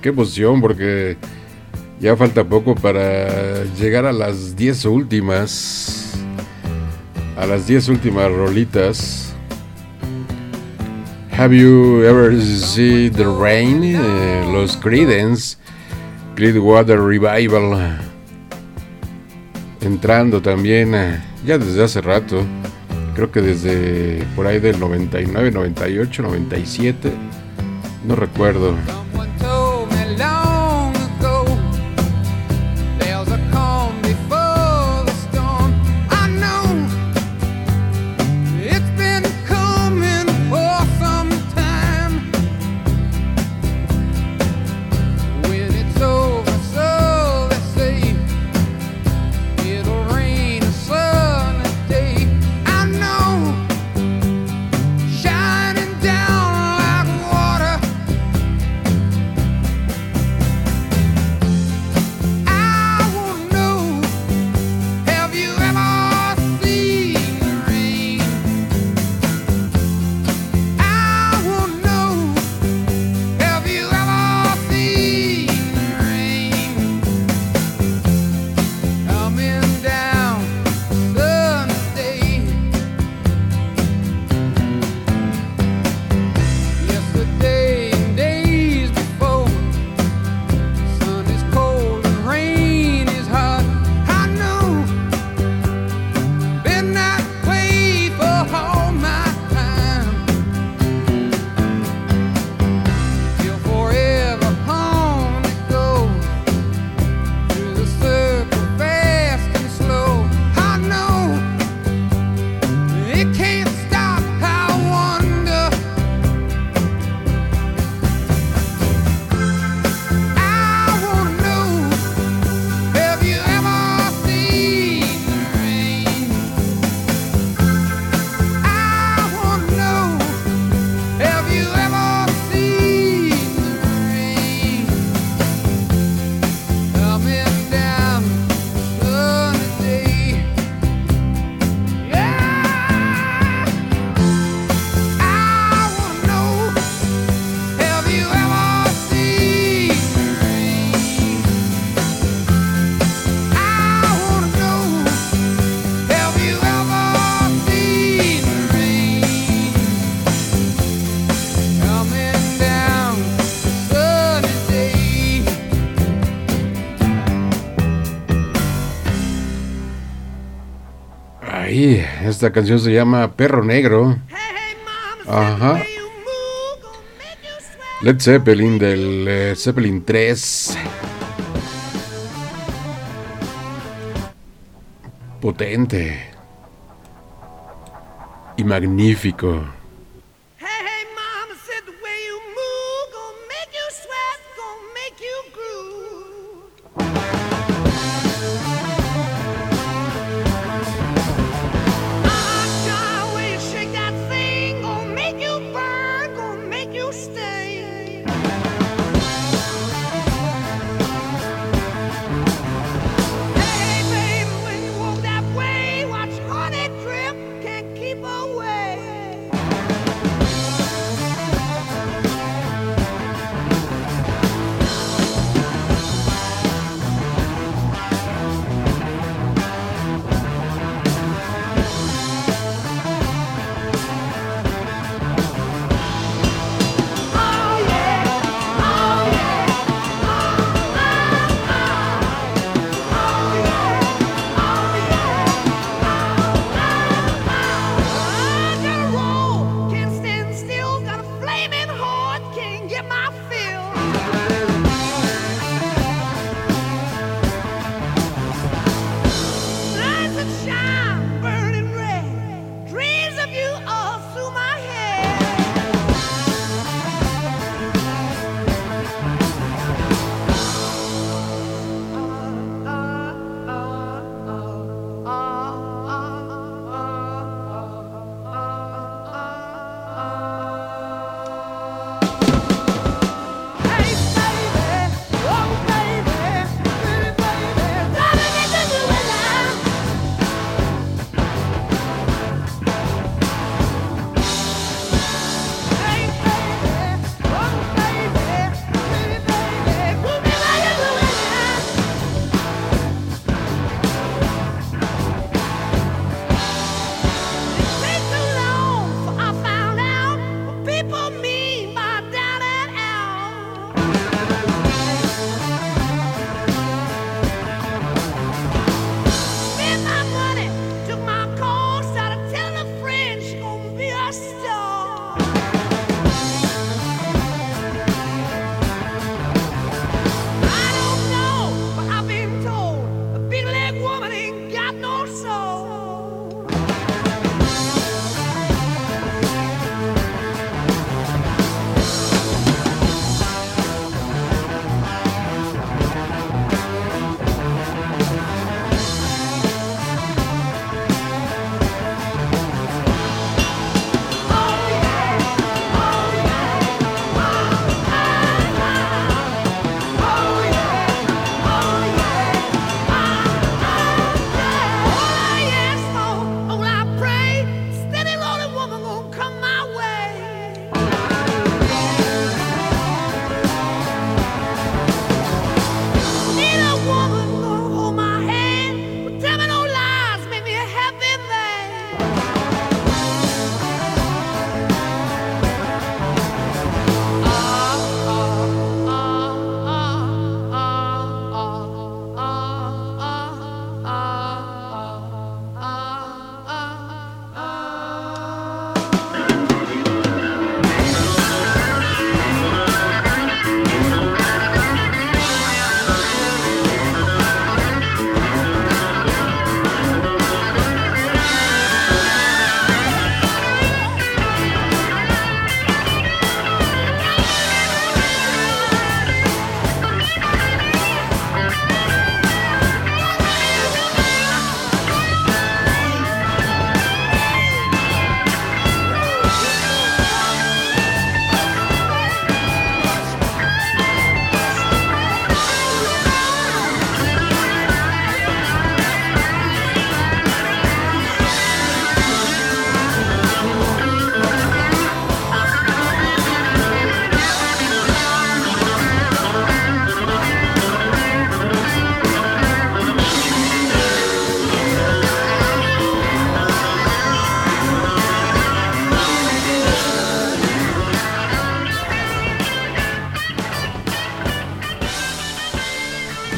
qué emoción, porque ya falta poco para llegar a las 10 últimas. A las 10 últimas rolitas. Have you ever seen the rain? Eh, los Creedence. Creedwater Revival. Entrando también, eh, ya desde hace rato. Creo que desde por ahí del 99, 98, 97. No recuerdo. Esta canción se llama Perro Negro. Ajá. Led Zeppelin del eh, Zeppelin 3. Potente. Y magnífico.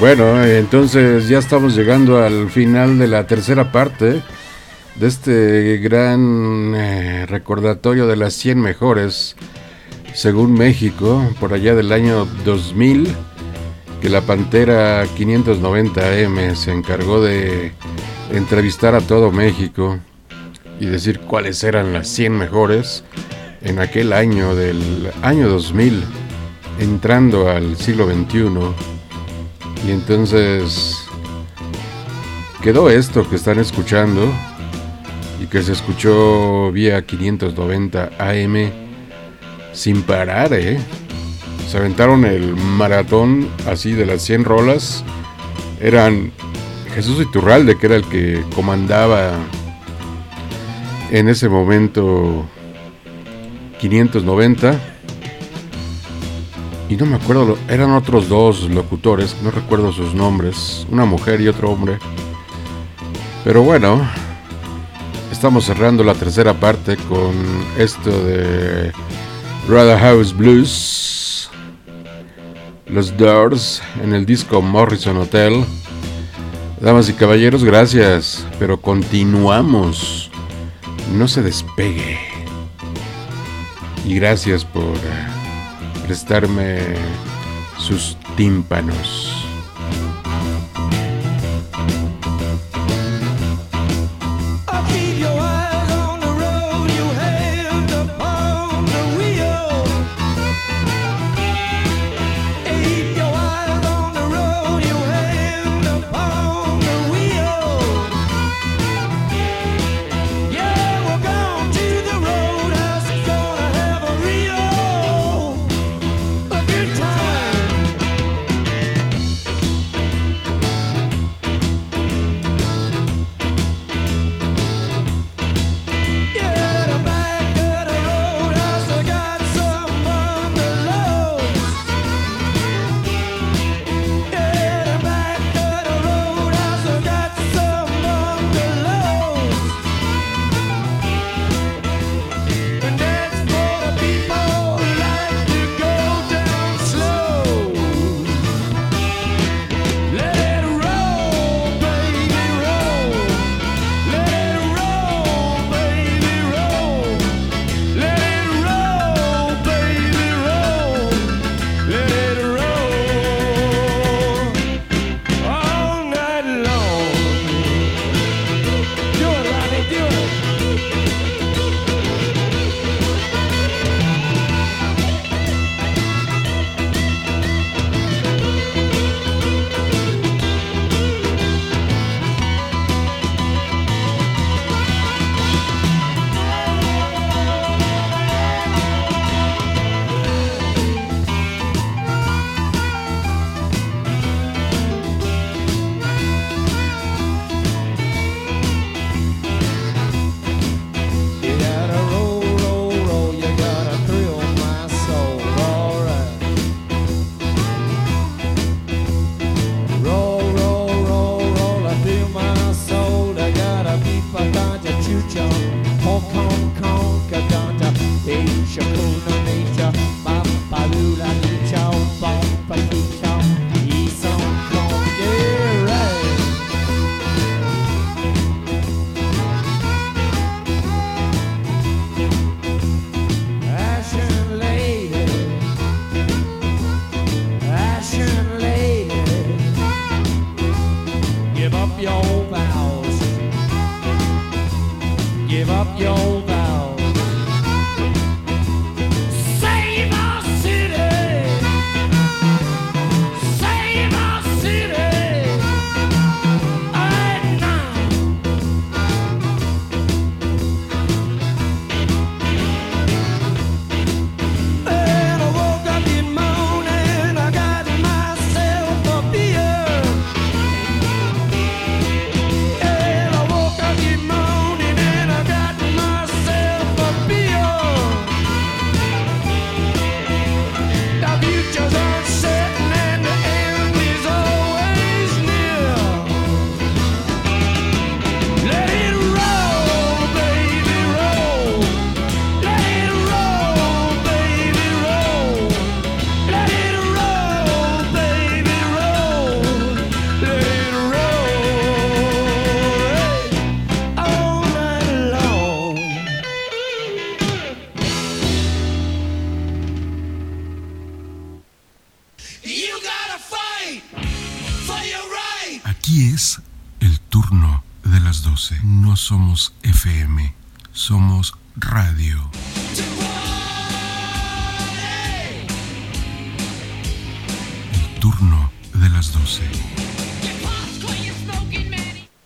Bueno, entonces ya estamos llegando al final de la tercera parte de este gran eh, recordatorio de las 100 mejores según México, por allá del año 2000, que la Pantera 590M se encargó de entrevistar a todo México y decir cuáles eran las 100 mejores en aquel año del año 2000, entrando al siglo XXI. Y entonces quedó esto que están escuchando y que se escuchó vía 590 AM sin parar, ¿eh? Se aventaron el maratón así de las 100 rolas. Eran Jesús Iturralde, que era el que comandaba en ese momento 590. No me acuerdo, eran otros dos locutores, no recuerdo sus nombres, una mujer y otro hombre. Pero bueno, estamos cerrando la tercera parte con esto de Brother House Blues, Los Doors en el disco Morrison Hotel. Damas y caballeros, gracias, pero continuamos. No se despegue. Y gracias por eh, prestarme sus tímpanos.